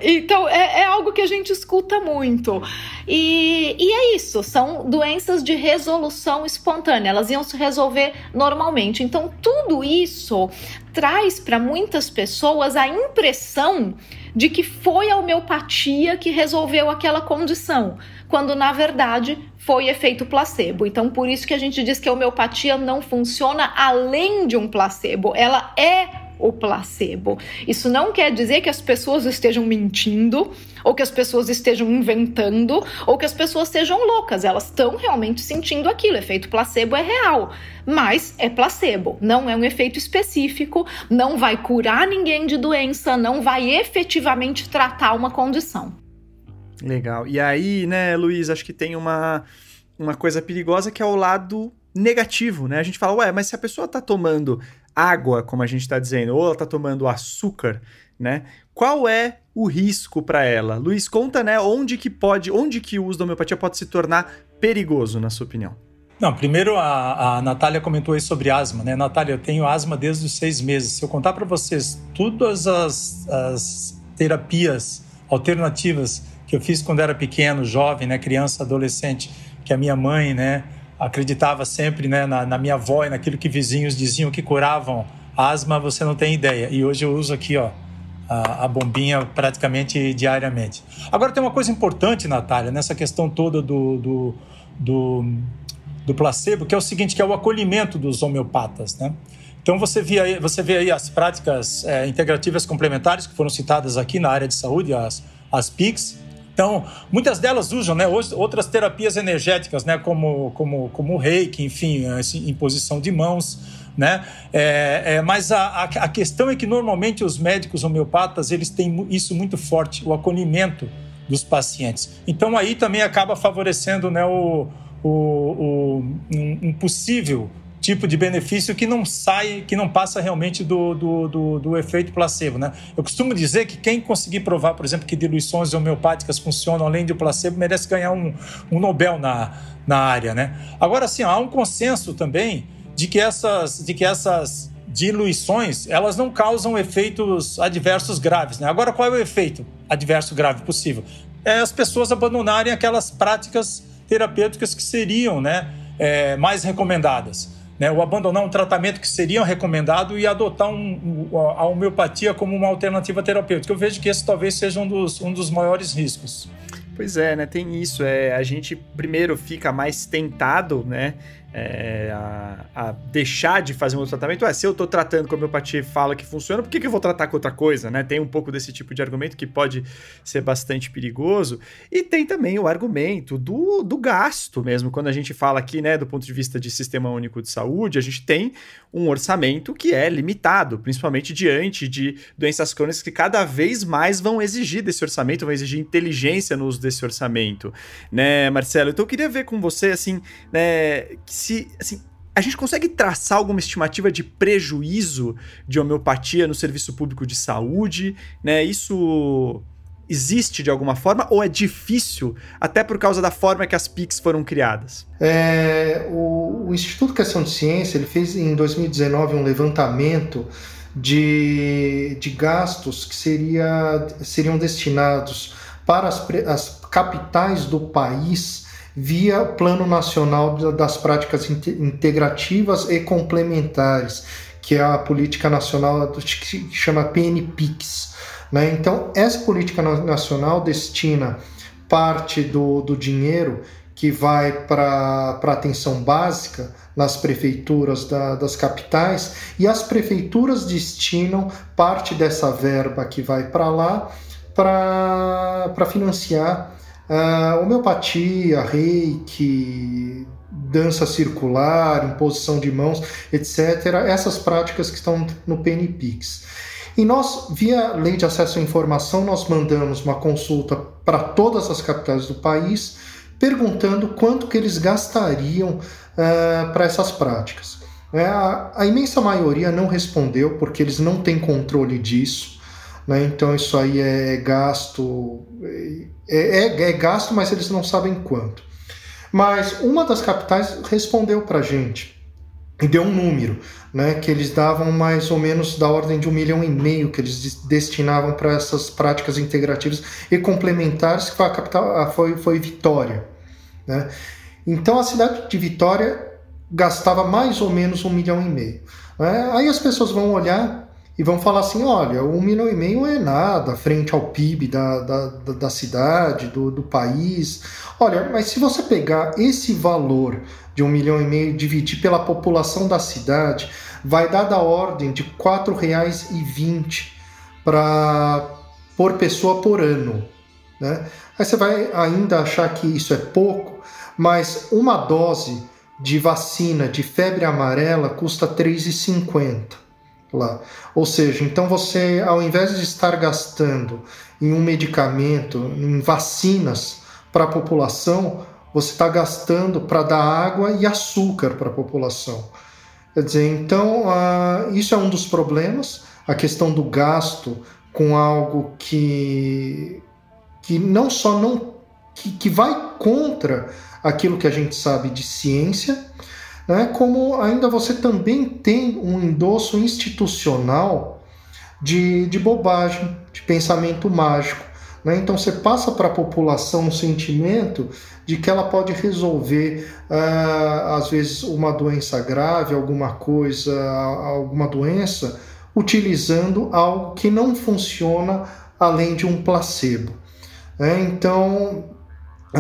Então é, é, algo que a gente escuta muito. E, e é isso, são doenças de resolução espontânea, elas iam se resolver normalmente. Então, tudo isso traz para muitas pessoas a impressão de que foi a homeopatia que resolveu aquela condição, quando na verdade foi efeito placebo. Então, por isso que a gente diz que a homeopatia não funciona além de um placebo, ela é o placebo. Isso não quer dizer que as pessoas estejam mentindo, ou que as pessoas estejam inventando, ou que as pessoas sejam loucas. Elas estão realmente sentindo aquilo. O efeito placebo é real, mas é placebo, não é um efeito específico, não vai curar ninguém de doença, não vai efetivamente tratar uma condição. Legal. E aí, né, Luiz, acho que tem uma, uma coisa perigosa que é o lado negativo, né? A gente fala, ué, mas se a pessoa tá tomando água, como a gente está dizendo, ou ela está tomando açúcar, né? Qual é o risco para ela? Luiz, conta, né? Onde que pode, onde que o uso da homeopatia pode se tornar perigoso, na sua opinião? Não, primeiro a, a Natália comentou aí sobre asma, né? Natália, eu tenho asma desde os seis meses. Se eu contar para vocês todas as, as terapias alternativas que eu fiz quando era pequeno, jovem, né? Criança, adolescente, que a minha mãe, né? Acreditava sempre né, na, na, minha avó e naquilo que vizinhos diziam que curavam asma, você não tem ideia. E hoje eu uso aqui ó, a, a bombinha praticamente diariamente. Agora tem uma coisa importante, Natália, nessa questão toda do, do, do, do placebo, que é o seguinte, que é o acolhimento dos homeopatas, né? Então você vê aí, você vê aí as práticas é, integrativas complementares que foram citadas aqui na área de saúde, as, as PICs, então, muitas delas usam né, outras terapias energéticas, né, como, como, como o reiki, enfim, assim, imposição de mãos. Né? É, é, mas a, a, questão é que normalmente os médicos homeopatas eles têm isso muito forte, o acolhimento dos pacientes. Então aí também acaba favorecendo né, o, o, o um, um possível tipo de benefício que não sai, que não passa realmente do, do, do, do, efeito placebo, né? Eu costumo dizer que quem conseguir provar, por exemplo, que diluições homeopáticas funcionam além do placebo merece ganhar um, um Nobel na, na área, né? Agora, sim, há um consenso também de que essas, de que essas diluições elas não causam efeitos adversos graves, né? Agora, qual é o efeito adverso grave possível? É as pessoas abandonarem aquelas práticas terapêuticas que seriam, né, é, mais recomendadas né, o abandonar um tratamento que seria recomendado e adotar um, a homeopatia como uma alternativa terapêutica. Eu vejo que esse talvez seja um dos, um dos maiores riscos. Pois é, né? Tem isso. É, a gente primeiro fica mais tentado, né? É, a, a, deixar de fazer um outro tratamento. Ué, se eu tô tratando com a homeopatia e fala que funciona, por que, que eu vou tratar com outra coisa, né? Tem um pouco desse tipo de argumento que pode ser bastante perigoso. E tem também o argumento do, do gasto mesmo. Quando a gente fala aqui, né, do ponto de vista de sistema único de saúde, a gente tem um orçamento que é limitado, principalmente diante de doenças crônicas que cada vez mais vão exigir desse orçamento, vão exigir inteligência no uso desse orçamento, né, Marcelo? Então eu queria ver com você, assim, né, se, assim, a gente consegue traçar alguma estimativa de prejuízo de homeopatia no serviço público de saúde, né? Isso existe de alguma forma ou é difícil, até por causa da forma que as PICs foram criadas? É, o, o, Instituto Questão de Ciência ele fez em 2019 um levantamento de, de gastos que seria, seriam destinados para as, as capitais do país via Plano Nacional das Práticas Integrativas e Complementares, que é a política nacional que chama PNPix. Né? Então, essa política nacional destina parte do, do dinheiro que vai para a atenção básica nas prefeituras da, das capitais e as prefeituras destinam parte dessa verba que vai para lá para financiar uh, homeopatia, reiki, dança circular, imposição de mãos, etc. Essas práticas que estão no PNPix. E nós, via Lei de Acesso à Informação, nós mandamos uma consulta para todas as capitais do país, perguntando quanto que eles gastariam uh, para essas práticas. É, a, a, imensa maioria não respondeu, porque eles não têm controle disso. Né? Então isso aí é gasto, é, é, é gasto, mas eles não sabem quanto. Mas uma das capitais respondeu para gente e deu um número, né, que eles davam mais ou menos da ordem de um milhão e meio que eles destinavam para essas práticas integrativas e complementares, que foi a capital, foi, foi Vitória. Né? Então a cidade de Vitória gastava mais ou menos um milhão e meio. Né? Aí as pessoas vão olhar e vão falar assim: olha, um milhão e meio é nada frente ao PIB da, da, da cidade, do, do país. Olha, mas se você pegar esse valor de um milhão e meio dividir pela população da cidade, vai dar da ordem de R$ 4,20 para por pessoa por ano. Né? Aí você vai ainda achar que isso é pouco, mas uma dose de vacina de febre amarela custa R$ 3,50 lá. Ou seja, então você, ao invés de estar gastando em um medicamento, em vacinas para a população, você está gastando para dar água e açúcar para a população. Quer dizer, então isso é um dos problemas, a questão do gasto com algo que, que não só não que, que vai contra aquilo que a gente sabe de ciência, né, como ainda você também tem um endosso institucional de, de bobagem, de pensamento mágico. Né? Então você passa para a população um sentimento de que ela pode resolver, uh, às vezes, uma doença grave, alguma coisa, alguma doença, utilizando algo que não funciona além de um placebo. É, então,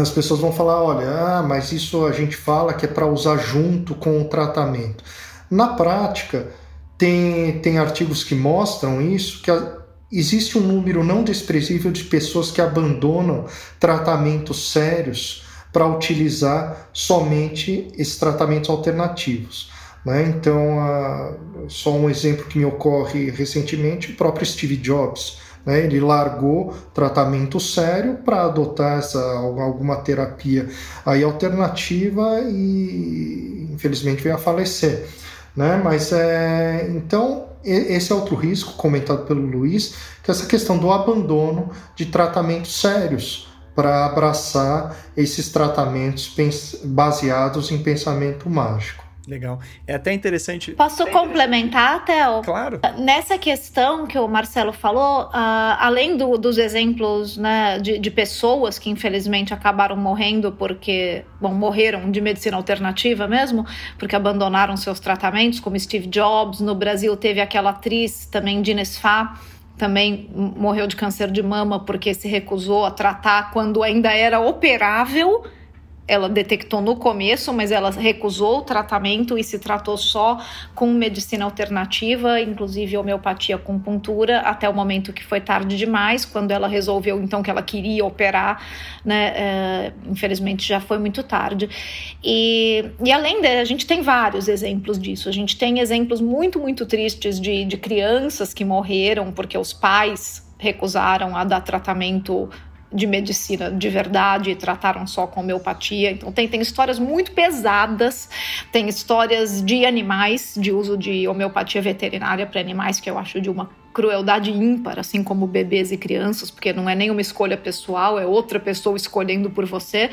as pessoas vão falar: olha, ah, mas isso a gente fala que é para usar junto com o tratamento. Na prática, tem, tem artigos que mostram isso, que a, existe um número não desprezível de pessoas que abandonam tratamentos sérios para utilizar somente esses tratamentos alternativos. Né? Então, só um exemplo que me ocorre recentemente: o próprio Steve Jobs né? Ele largou tratamento sério para adotar essa, alguma terapia aí alternativa e infelizmente veio a falecer. Né? Mas é, então esse é outro risco comentado pelo Luiz, que é essa questão do abandono de tratamentos sérios para abraçar esses tratamentos baseados em pensamento mágico. Legal. É até interessante. Posso complementar, Theo? Claro. Nessa questão que o Marcelo falou, uh, além do, dos exemplos né, de, de, pessoas que infelizmente acabaram morrendo porque, bom, morreram de medicina alternativa mesmo, porque abandonaram seus tratamentos, como Steve Jobs. No Brasil teve aquela atriz também, Dines Fá, também morreu de câncer de mama porque se recusou a tratar quando ainda era operável ela detectou no começo, mas ela recusou o tratamento e se tratou só com medicina alternativa, inclusive homeopatia com puntura, até o momento que foi tarde demais, quando ela resolveu então que ela queria operar, né? É, infelizmente já foi muito tarde. E, e além de, a gente tem vários exemplos disso. A gente tem exemplos muito, muito tristes de, de crianças que morreram porque os pais recusaram a dar tratamento de medicina de verdade e trataram só com homeopatia. Então tem, tem histórias muito pesadas, tem histórias de animais, de uso de homeopatia veterinária para animais, que eu acho de uma crueldade ímpar, assim como bebês e crianças, porque não é nenhuma escolha pessoal, é outra pessoa escolhendo por você,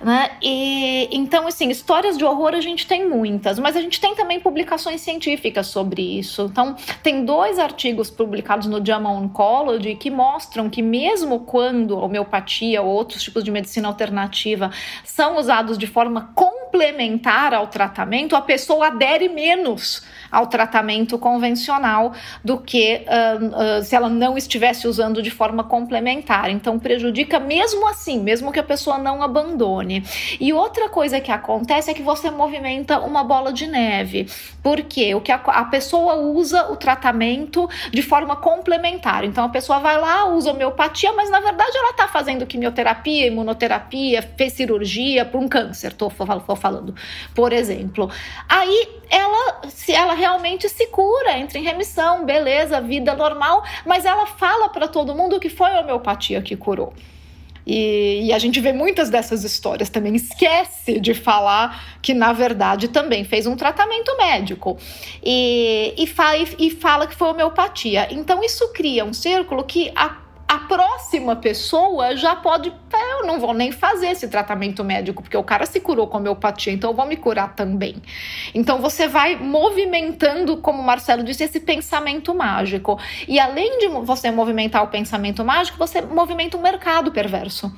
né? E então, assim, histórias de horror a gente tem muitas, mas a gente tem também publicações científicas sobre isso. Então, tem dois artigos publicados no JAMA Oncology que mostram que mesmo quando a homeopatia ou outros tipos de medicina alternativa são usados de forma complementar ao tratamento, a pessoa adere menos ao tratamento convencional do que se ela não estivesse usando de forma complementar. Então, prejudica mesmo assim, mesmo que a pessoa não abandone. E outra coisa que acontece é que você movimenta uma bola de neve, porque o que a, a pessoa usa o tratamento de forma complementar. Então, a pessoa vai lá, usa homeopatia, mas na verdade ela está fazendo quimioterapia, imunoterapia, fez cirurgia para um câncer, estou falando, por exemplo. Aí ela, se ela realmente se cura, entra em remissão, beleza, normal, mas ela fala para todo mundo que foi a homeopatia que curou. E, e, a gente vê muitas dessas histórias também. Esquece de falar que, na verdade, também fez um tratamento médico. E, e, fala, e fala que foi homeopatia. Então, isso cria um círculo que a a próxima pessoa já pode. É, eu não vou nem fazer esse tratamento médico, porque o cara se curou com homeopatia, então eu vou me curar também. Então você vai movimentando, como o Marcelo disse, esse pensamento mágico. E além de você movimentar o pensamento mágico, você movimenta um mercado perverso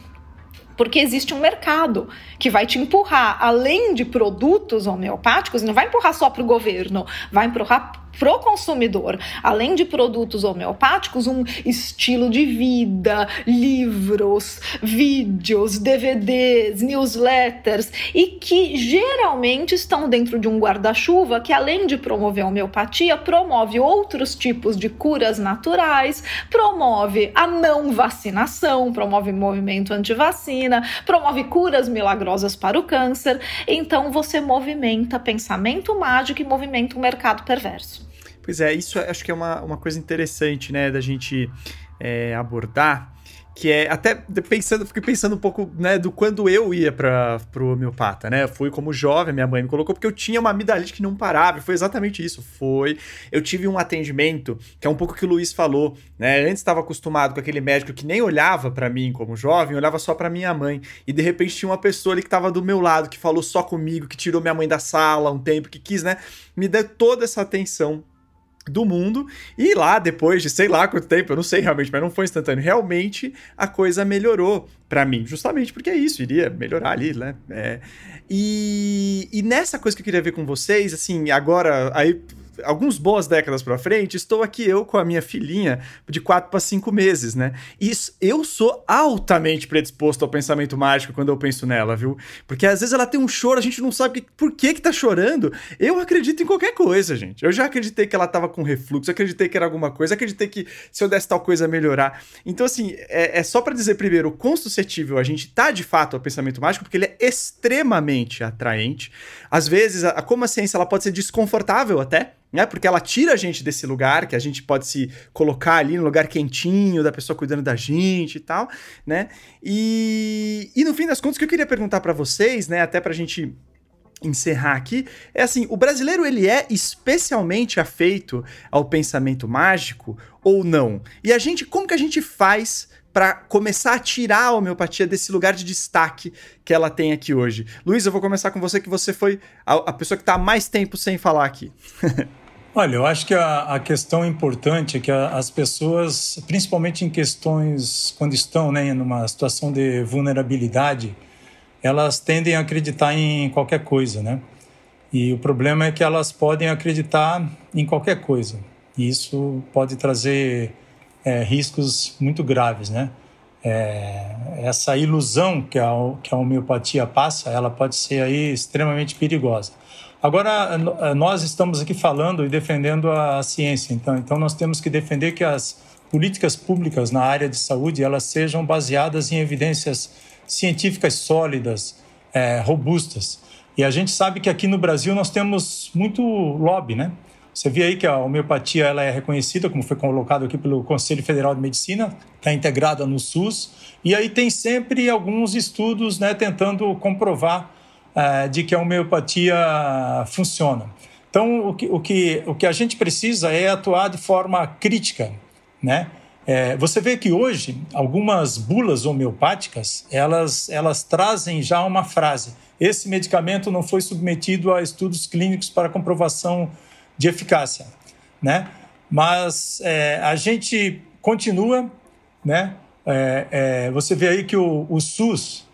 porque existe um mercado que vai te empurrar, além de produtos homeopáticos, não vai empurrar só para o governo, vai empurrar pro consumidor, além de produtos homeopáticos, um estilo de vida, livros, vídeos, DVDs, newsletters e que geralmente estão dentro de um guarda-chuva que além de promover a homeopatia, promove outros tipos de curas naturais, promove a não vacinação, promove movimento anti-vacina, promove curas milagrosas para o câncer. Então você movimenta pensamento mágico e movimenta o mercado perverso. Pois é, isso acho que é uma, uma coisa interessante, né, da gente é, abordar, que é até pensando, fiquei pensando um pouco, né, do quando eu ia para pro homeopata, né? Eu fui como jovem, minha mãe me colocou porque eu tinha uma amidalite que não parava, foi exatamente isso. Foi, eu tive um atendimento, que é um pouco o que o Luiz falou, né? Antes estava acostumado com aquele médico que nem olhava para mim como jovem, olhava só para minha mãe, e de repente tinha uma pessoa ali que estava do meu lado, que falou só comigo, que tirou minha mãe da sala um tempo, que quis, né, me dar toda essa atenção do mundo. E lá, depois de sei lá quanto tempo, eu não sei realmente, mas não foi instantâneo. Realmente a coisa melhorou para mim, justamente porque é isso, iria melhorar ali, né? É, e, e nessa coisa que eu queria ver com vocês, assim, agora, aí alguns boas décadas para frente, estou aqui eu com a minha filhinha de 4 para 5 meses, né? E eu sou altamente predisposto ao pensamento mágico quando eu penso nela, viu? Porque às vezes ela tem um choro, a gente não sabe por que que tá chorando. Eu acredito em qualquer coisa, gente. Eu já acreditei que ela tava com refluxo, acreditei que era alguma coisa, acreditei que se eu desse tal coisa melhorar. Então, assim, é, é só para dizer primeiro, o quão suscetível a gente tá de fato ao pensamento mágico, porque ele é extremamente atraente. Às vezes, a, como a ciência ela pode ser desconfortável até, né? Porque ela tira a gente desse lugar, que a gente pode se colocar ali no lugar quentinho, da pessoa cuidando da gente e tal, né? E, e no fim das contas, o que eu queria perguntar para vocês, né, até pra gente encerrar aqui, é assim, o brasileiro ele é especialmente afeito ao pensamento mágico ou não? E a gente, como que a gente faz para começar a tirar a homeopatia desse lugar de destaque que ela tem aqui hoje? Luiz, eu vou começar com você, que você foi a, a pessoa que está há mais tempo sem falar aqui. [LAUGHS] Olha, eu acho que a, a questão importante é que a, as pessoas, principalmente em questões quando estão né, numa situação de vulnerabilidade, elas tendem a acreditar em qualquer coisa, né? E o problema é que elas podem acreditar em qualquer coisa. E isso pode trazer é, riscos muito graves, né? É, essa ilusão que a, que a homeopatia passa, ela pode ser aí extremamente perigosa. Agora, eh, nós estamos aqui falando e defendendo a ciência, então, então nós temos que defender que as políticas públicas na área de saúde elas sejam baseadas em evidências científicas sólidas, é, robustas. E a gente sabe que aqui no Brasil nós temos muito lobby, né? Você vê aí que a homeopatia ela é reconhecida, como foi colocado aqui pelo Conselho Federal de Medicina, está integrada no SUS, e aí tem sempre alguns estudos né, tentando comprovar uh, de que a homeopatia funciona. Então, o que, o, que, o que a gente precisa é atuar de forma crítica, né? É, você vê que hoje algumas bulas homeopáticas elas, elas trazem já uma frase: esse medicamento não foi submetido a estudos clínicos para comprovação de eficácia, né? Mas é, a gente continua, né? É, é você vê aí que o, o SUS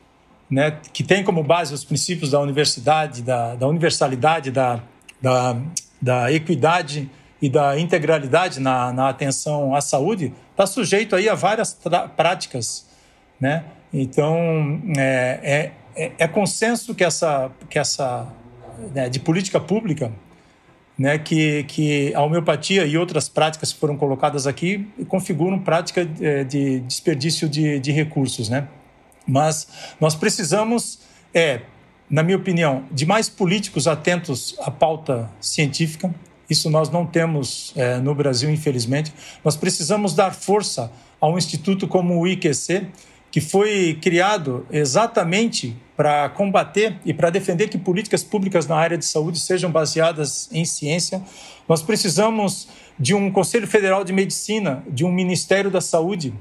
né, que tem como base os princípios da universidade, da, da universalidade, da, da, da, equidade e da integralidade na, na atenção à saúde, está sujeito aí a várias práticas, né? Então, é, é, é, é consenso que essa, que essa né, de política pública né, que, que a homeopatia e outras práticas que foram colocadas aqui configuram prática é, de desperdício de, de recursos. Né? Mas nós precisamos, é, na minha opinião, de mais políticos atentos à pauta científica. Isso nós não temos é, no Brasil, infelizmente. Nós precisamos dar força a um instituto como o IQC, que foi criado exatamente para combater e para defender que políticas públicas na área de saúde sejam baseadas em ciência. Nós precisamos de um Conselho Federal de Medicina, de um Ministério da Saúde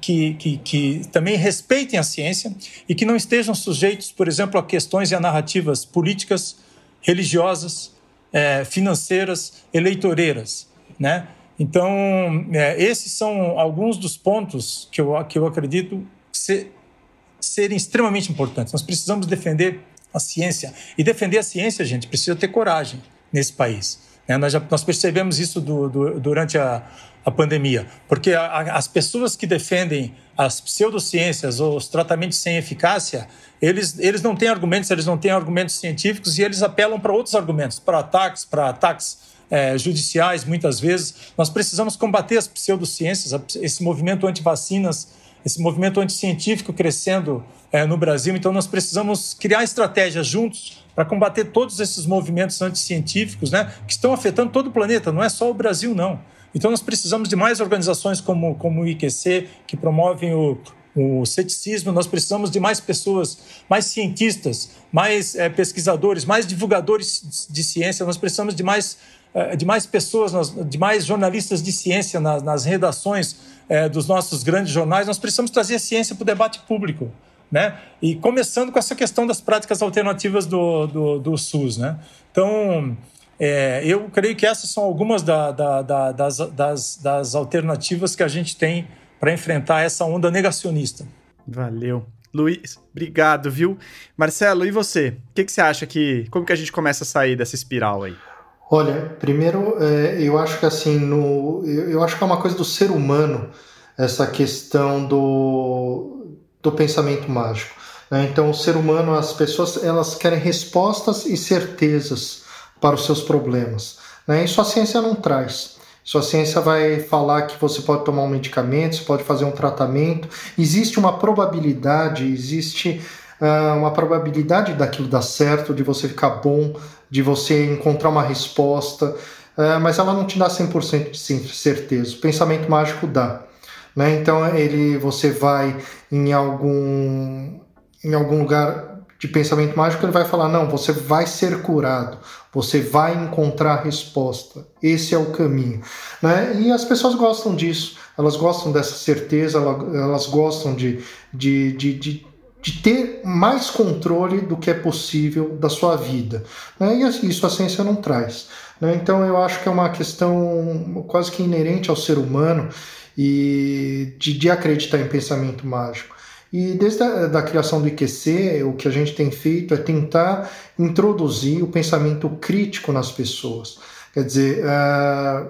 que, que, que, também respeitem a ciência e que não estejam sujeitos, por exemplo, a questões e a narrativas políticas, religiosas, é, financeiras, eleitoreiras, né? Então, é, esses são alguns dos pontos que eu, que eu acredito ser, serem extremamente importantes. Nós precisamos defender a ciência. E defender a ciência, gente, precisa ter coragem nesse país. Né? Nós, já, nós percebemos isso do, do, durante a, a pandemia, porque a, a, as pessoas que defendem as pseudociências ou os tratamentos sem eficácia, eles, eles não têm argumentos, eles não têm argumentos científicos e eles apelam para outros argumentos, para ataques, para ataques é, judiciais, muitas vezes. Nós precisamos combater as pseudociências, esse movimento anti-vacinas esse movimento anticientífico crescendo é, no Brasil. Então, nós precisamos criar estratégias juntos para combater todos esses movimentos anticientíficos né, que estão afetando todo o planeta, não é só o Brasil, não. Então, nós precisamos de mais organizações como, como o IQC, que promovem o, o ceticismo, nós precisamos de mais pessoas, mais cientistas, mais é, pesquisadores, mais divulgadores de ciência, nós precisamos de mais, é, de mais pessoas, de mais jornalistas de ciência nas, nas redações é, dos nossos grandes jornais, nós precisamos trazer a ciência para o debate público. Né? E começando com essa questão das práticas alternativas do, do, do SUS. Né? Então, é, eu creio que essas são algumas da, da, da, das, das, das alternativas que a gente tem para enfrentar essa onda negacionista. Valeu. Luiz, obrigado, viu? Marcelo, e você? O que, que você acha que. Como que a gente começa a sair dessa espiral aí? Olha, primeiro, é, eu acho que assim, no, eu, acho que é uma coisa do ser humano essa questão do, do pensamento mágico. Né? Então, o ser humano, as pessoas, elas querem respostas e certezas para os seus problemas. Né? Isso a ciência não traz. Isso a ciência vai falar que você pode tomar um medicamento, você pode fazer um tratamento. Existe uma probabilidade, existe uh, uma probabilidade daquilo dar certo, de você ficar bom, de você encontrar uma resposta, uh, mas ela não te dá 100% de certeza. O pensamento mágico dá. Né? Então ele, você vai em algum, em algum lugar de pensamento mágico, ele vai falar: não, você vai ser curado, você vai encontrar a resposta. Esse é o caminho. Né? E as pessoas gostam disso, elas gostam dessa certeza, elas gostam de, de, de, de de ter mais controle do que é possível da sua vida. Né? E isso a ciência não traz. Né? Então eu acho que é uma questão quase que inerente ao ser humano e de, de acreditar em pensamento mágico. E desde a da criação do IQC, o que a gente tem feito é tentar introduzir o pensamento crítico nas pessoas. Quer dizer, uh,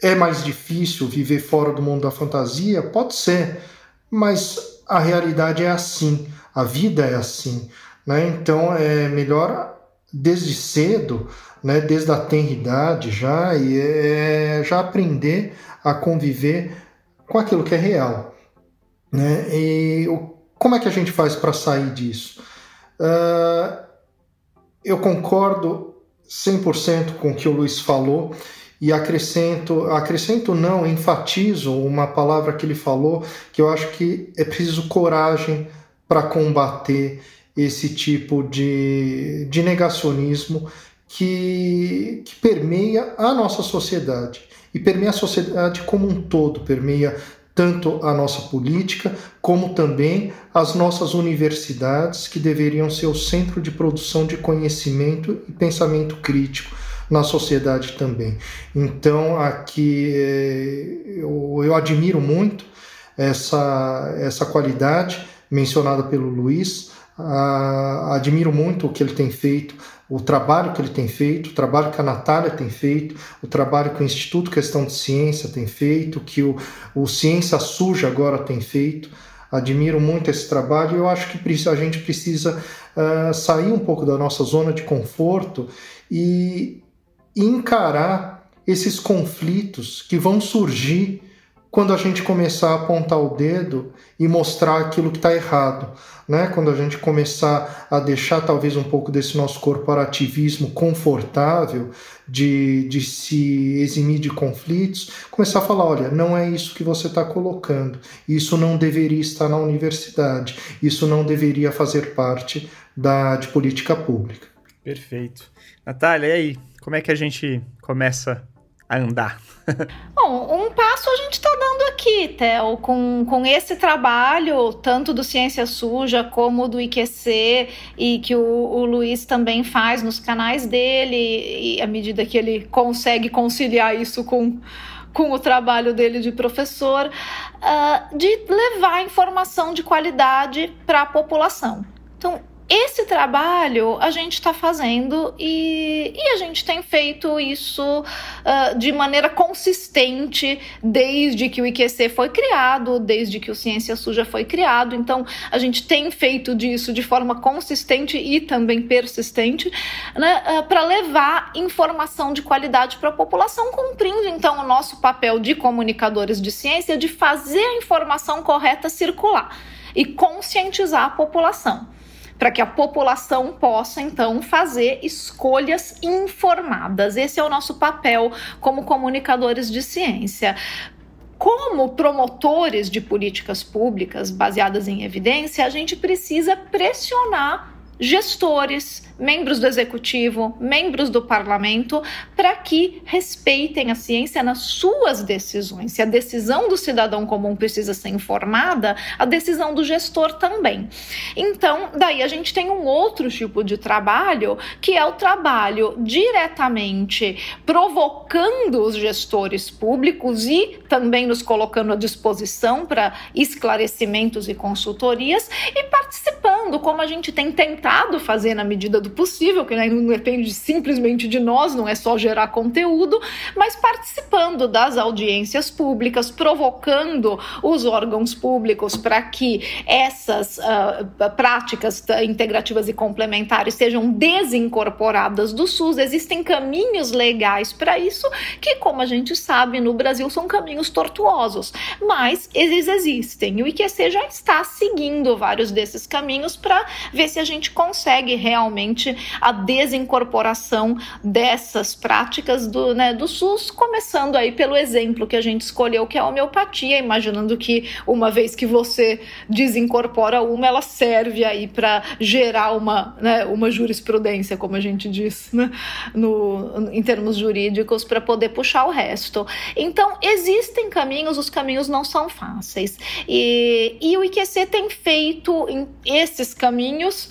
é mais difícil viver fora do mundo da fantasia? Pode ser, mas a realidade é assim, a vida é assim. Né? Então é melhor desde cedo, né, desde a tenridade já, e é, já aprender a conviver com aquilo que é real. Né? E o, como é que a gente faz para sair disso? Uh, eu concordo 100% com o que o Luiz falou e acrescento, acrescento não, enfatizo uma palavra que ele falou, que eu acho que é preciso coragem para combater esse tipo de, de negacionismo que, que permeia a nossa sociedade. E permeia a sociedade como um todo, permeia tanto a nossa política como também as nossas universidades, que deveriam ser o centro de produção de conhecimento e pensamento crítico na sociedade também. Então, aqui eh, eu, eu admiro muito essa, essa qualidade mencionada pelo Luiz, Uh, admiro muito o que ele tem feito, o trabalho que ele tem feito, o trabalho que a Natália tem feito, o trabalho que o Instituto Questão de Ciência tem feito, que o, o Ciência Suja agora tem feito. Admiro muito esse trabalho e eu acho que a gente precisa uh, sair um pouco da nossa zona de conforto e encarar esses conflitos que vão surgir quando a gente começar a apontar o dedo e mostrar aquilo que está errado, né? Quando a gente começar a deixar talvez um pouco desse nosso corporativismo confortável de, de se eximir de conflitos, começar a falar, olha, não é isso que você está colocando, isso não deveria estar na universidade, isso não deveria fazer parte da de política pública. Perfeito. Natália, e aí? Como é que a gente começa a andar? [LAUGHS] Bom, um passo a gente está dando aqui, Theo, com, com esse trabalho, tanto do Ciência Suja como do IQC, e que o, o Luiz também faz nos canais dele, e à medida que ele consegue conciliar isso com com o trabalho dele de professor, uh, de levar informação de qualidade para a população. Então, esse trabalho a gente está fazendo e, e, a gente tem feito isso uh, de maneira consistente desde que o IQC foi criado, desde que o Ciência Suja foi criado. Então, a gente tem feito disso de forma consistente e também persistente né, uh, para levar informação de qualidade para a população, cumprindo então o nosso papel de comunicadores de ciência de fazer a informação correta circular e conscientizar a população para que a população possa então fazer escolhas informadas. Esse é o nosso papel como comunicadores de ciência como promotores de políticas públicas baseadas em evidência, a gente precisa pressionar gestores, membros do executivo, membros do parlamento, para que respeitem a ciência nas suas decisões. Se a decisão do cidadão comum precisa ser informada, a decisão do gestor também. Então, daí a gente tem um outro tipo de trabalho, que é o trabalho diretamente provocando os gestores públicos e também nos colocando à disposição para esclarecimentos e consultorias e participando, como a gente tem tentado fazer na medida do possível, que né, não depende simplesmente de nós, não é só gerar conteúdo, mas participando das audiências públicas, provocando os órgãos públicos para que essas uh, práticas integrativas e complementares sejam desincorporadas do SUS. Existem caminhos legais para isso, que, como a gente sabe, no Brasil são caminhos tortuosos, mas eles existem. E o IQC já está seguindo vários desses caminhos para ver se a gente consegue realmente a desincorporação dessas práticas do, né, do SUS, começando aí pelo exemplo que a gente escolheu, que é a homeopatia, imaginando que uma vez que você desincorpora uma, ela serve aí para gerar uma, né, uma jurisprudência, como a gente diz, né, no, em termos jurídicos, para poder puxar o resto. Então, existem caminhos, os caminhos não são fáceis. E, e o IQC tem feito esses caminhos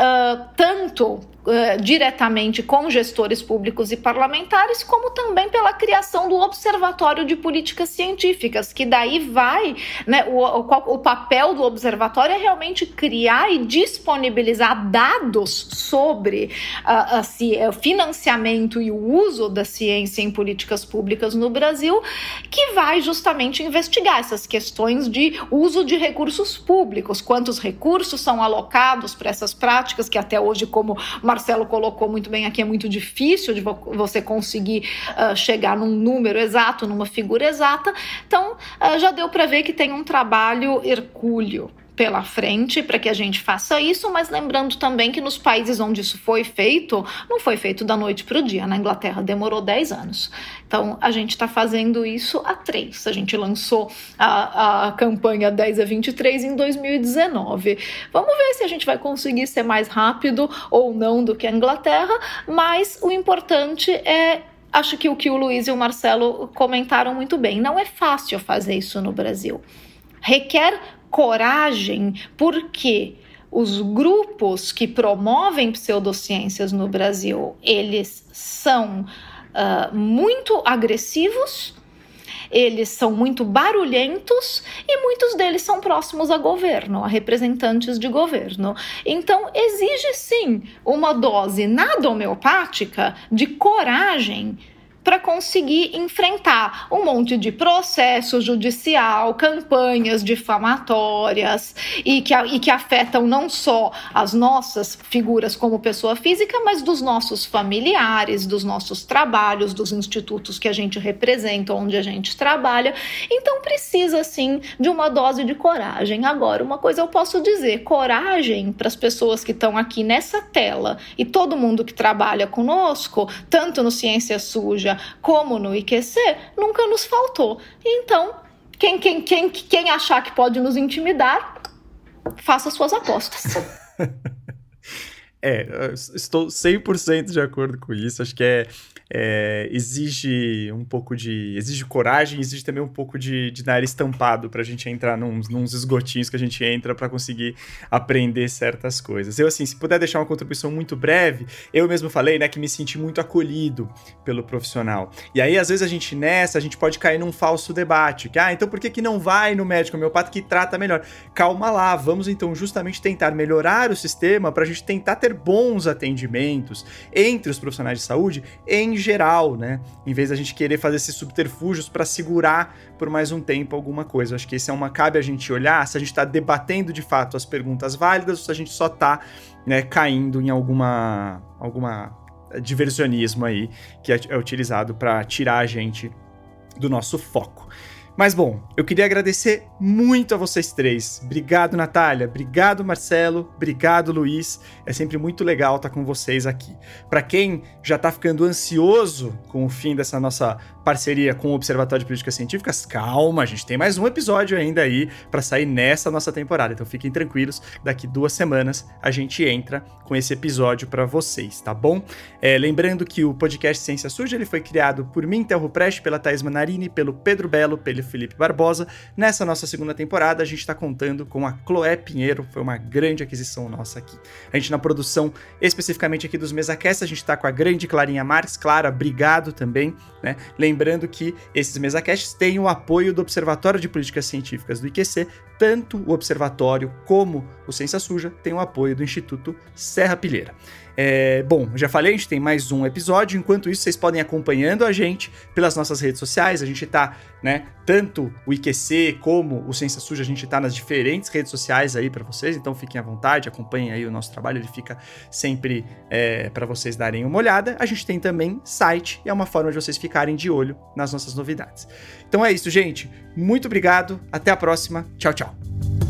uh, tanto uh, diretamente com gestores públicos e parlamentares, como também pela criação do Observatório de Políticas Científicas, que daí vai, né, o, o, o papel do observatório é realmente criar e disponibilizar dados sobre uh, o financiamento e o uso da ciência em políticas públicas no Brasil, que vai justamente investigar essas questões de uso de recursos públicos, quantos recursos são alocados para essas práticas, que até hoje, como Marcelo colocou muito bem aqui, é muito difícil de você conseguir uh, chegar num número exato, numa figura exata. Então, uh, já deu para ver que tem um trabalho hercúleo pela frente para que a gente faça isso, mas lembrando também que nos países onde isso foi feito, não foi feito da noite para o dia. Na Inglaterra demorou 10 anos. Então a gente está fazendo isso há três. A gente lançou a, a campanha 10 a 23 em 2019. Vamos ver se a gente vai conseguir ser mais rápido ou não do que a Inglaterra, mas o importante é acho que o que o Luiz e o Marcelo comentaram muito bem. Não é fácil fazer isso no Brasil. Requer coragem, porque os grupos que promovem pseudociências no Brasil, eles são uh, muito agressivos eles são muito barulhentos e muitos deles são próximos a governo, a representantes de governo. Então, exige sim uma dose nada homeopática de coragem para conseguir enfrentar um monte de processo judicial, campanhas difamatórias e que, e que afetam não só as nossas figuras como pessoa física, mas dos nossos familiares, dos nossos trabalhos, dos institutos que a gente representa, onde a gente trabalha. Então precisa sim de uma dose de coragem. Agora, uma coisa eu posso dizer: coragem para as pessoas que estão aqui nessa tela e todo mundo que trabalha conosco, tanto no Ciência Suja como no IQC, nunca nos faltou. Então, quem, quem, quem, quem achar que pode nos intimidar, faça suas apostas. [LAUGHS] é, estou 100% de acordo com isso. Acho que é é, exige um pouco de. exige coragem, exige também um pouco de, de nariz tampado para a gente entrar nos, nos esgotinhos que a gente entra para conseguir aprender certas coisas. Eu, assim, se puder deixar uma contribuição muito breve, eu mesmo falei, né, que me senti muito acolhido pelo profissional. E aí, às vezes, a gente nessa, a gente pode cair num falso debate, que, ah, então por que, que não vai no médico homeopata que trata melhor? Calma lá, vamos então justamente tentar melhorar o sistema para a gente tentar ter bons atendimentos entre os profissionais de saúde em geral, né? Em vez da gente querer fazer esses subterfúgios para segurar por mais um tempo alguma coisa. acho que esse é uma cabe a gente olhar se a gente está debatendo de fato as perguntas válidas ou se a gente só está né, caindo em alguma alguma diversionismo aí que é, é utilizado para tirar a gente do nosso foco. Mas bom, eu queria agradecer muito a vocês três. Obrigado, Natália. Obrigado, Marcelo. Obrigado, Luiz. É sempre muito legal estar com vocês aqui. Para quem já está ficando ansioso com o fim dessa nossa parceria com o Observatório de Políticas Científicas, calma, a gente tem mais um episódio ainda aí para sair nessa nossa temporada. Então fiquem tranquilos, daqui duas semanas a gente entra com esse episódio para vocês, tá bom? É, lembrando que o podcast Ciência Suja ele foi criado por mim, Telro Preste, pela Thais Manarini, pelo Pedro Belo, pelo Felipe Barbosa. Nessa nossa segunda temporada a gente está contando com a Chloé Pinheiro, foi uma grande aquisição nossa aqui. A gente na produção, especificamente aqui dos MesaCast, a gente está com a grande Clarinha Marques. Clara, obrigado também, né? Lembrando que esses mesacasts têm o apoio do Observatório de Políticas Científicas do IQC, tanto o Observatório como o Ciência Suja têm o apoio do Instituto Serra Pilheira. É, bom, já falei, a gente tem mais um episódio. Enquanto isso, vocês podem acompanhando a gente pelas nossas redes sociais. A gente tá, né, tanto o IQC como o Ciência Suja, a gente tá nas diferentes redes sociais aí para vocês. Então fiquem à vontade, acompanhem aí o nosso trabalho, ele fica sempre é, para vocês darem uma olhada. A gente tem também site e é uma forma de vocês ficarem de olho nas nossas novidades. Então é isso, gente. Muito obrigado. Até a próxima. Tchau, tchau.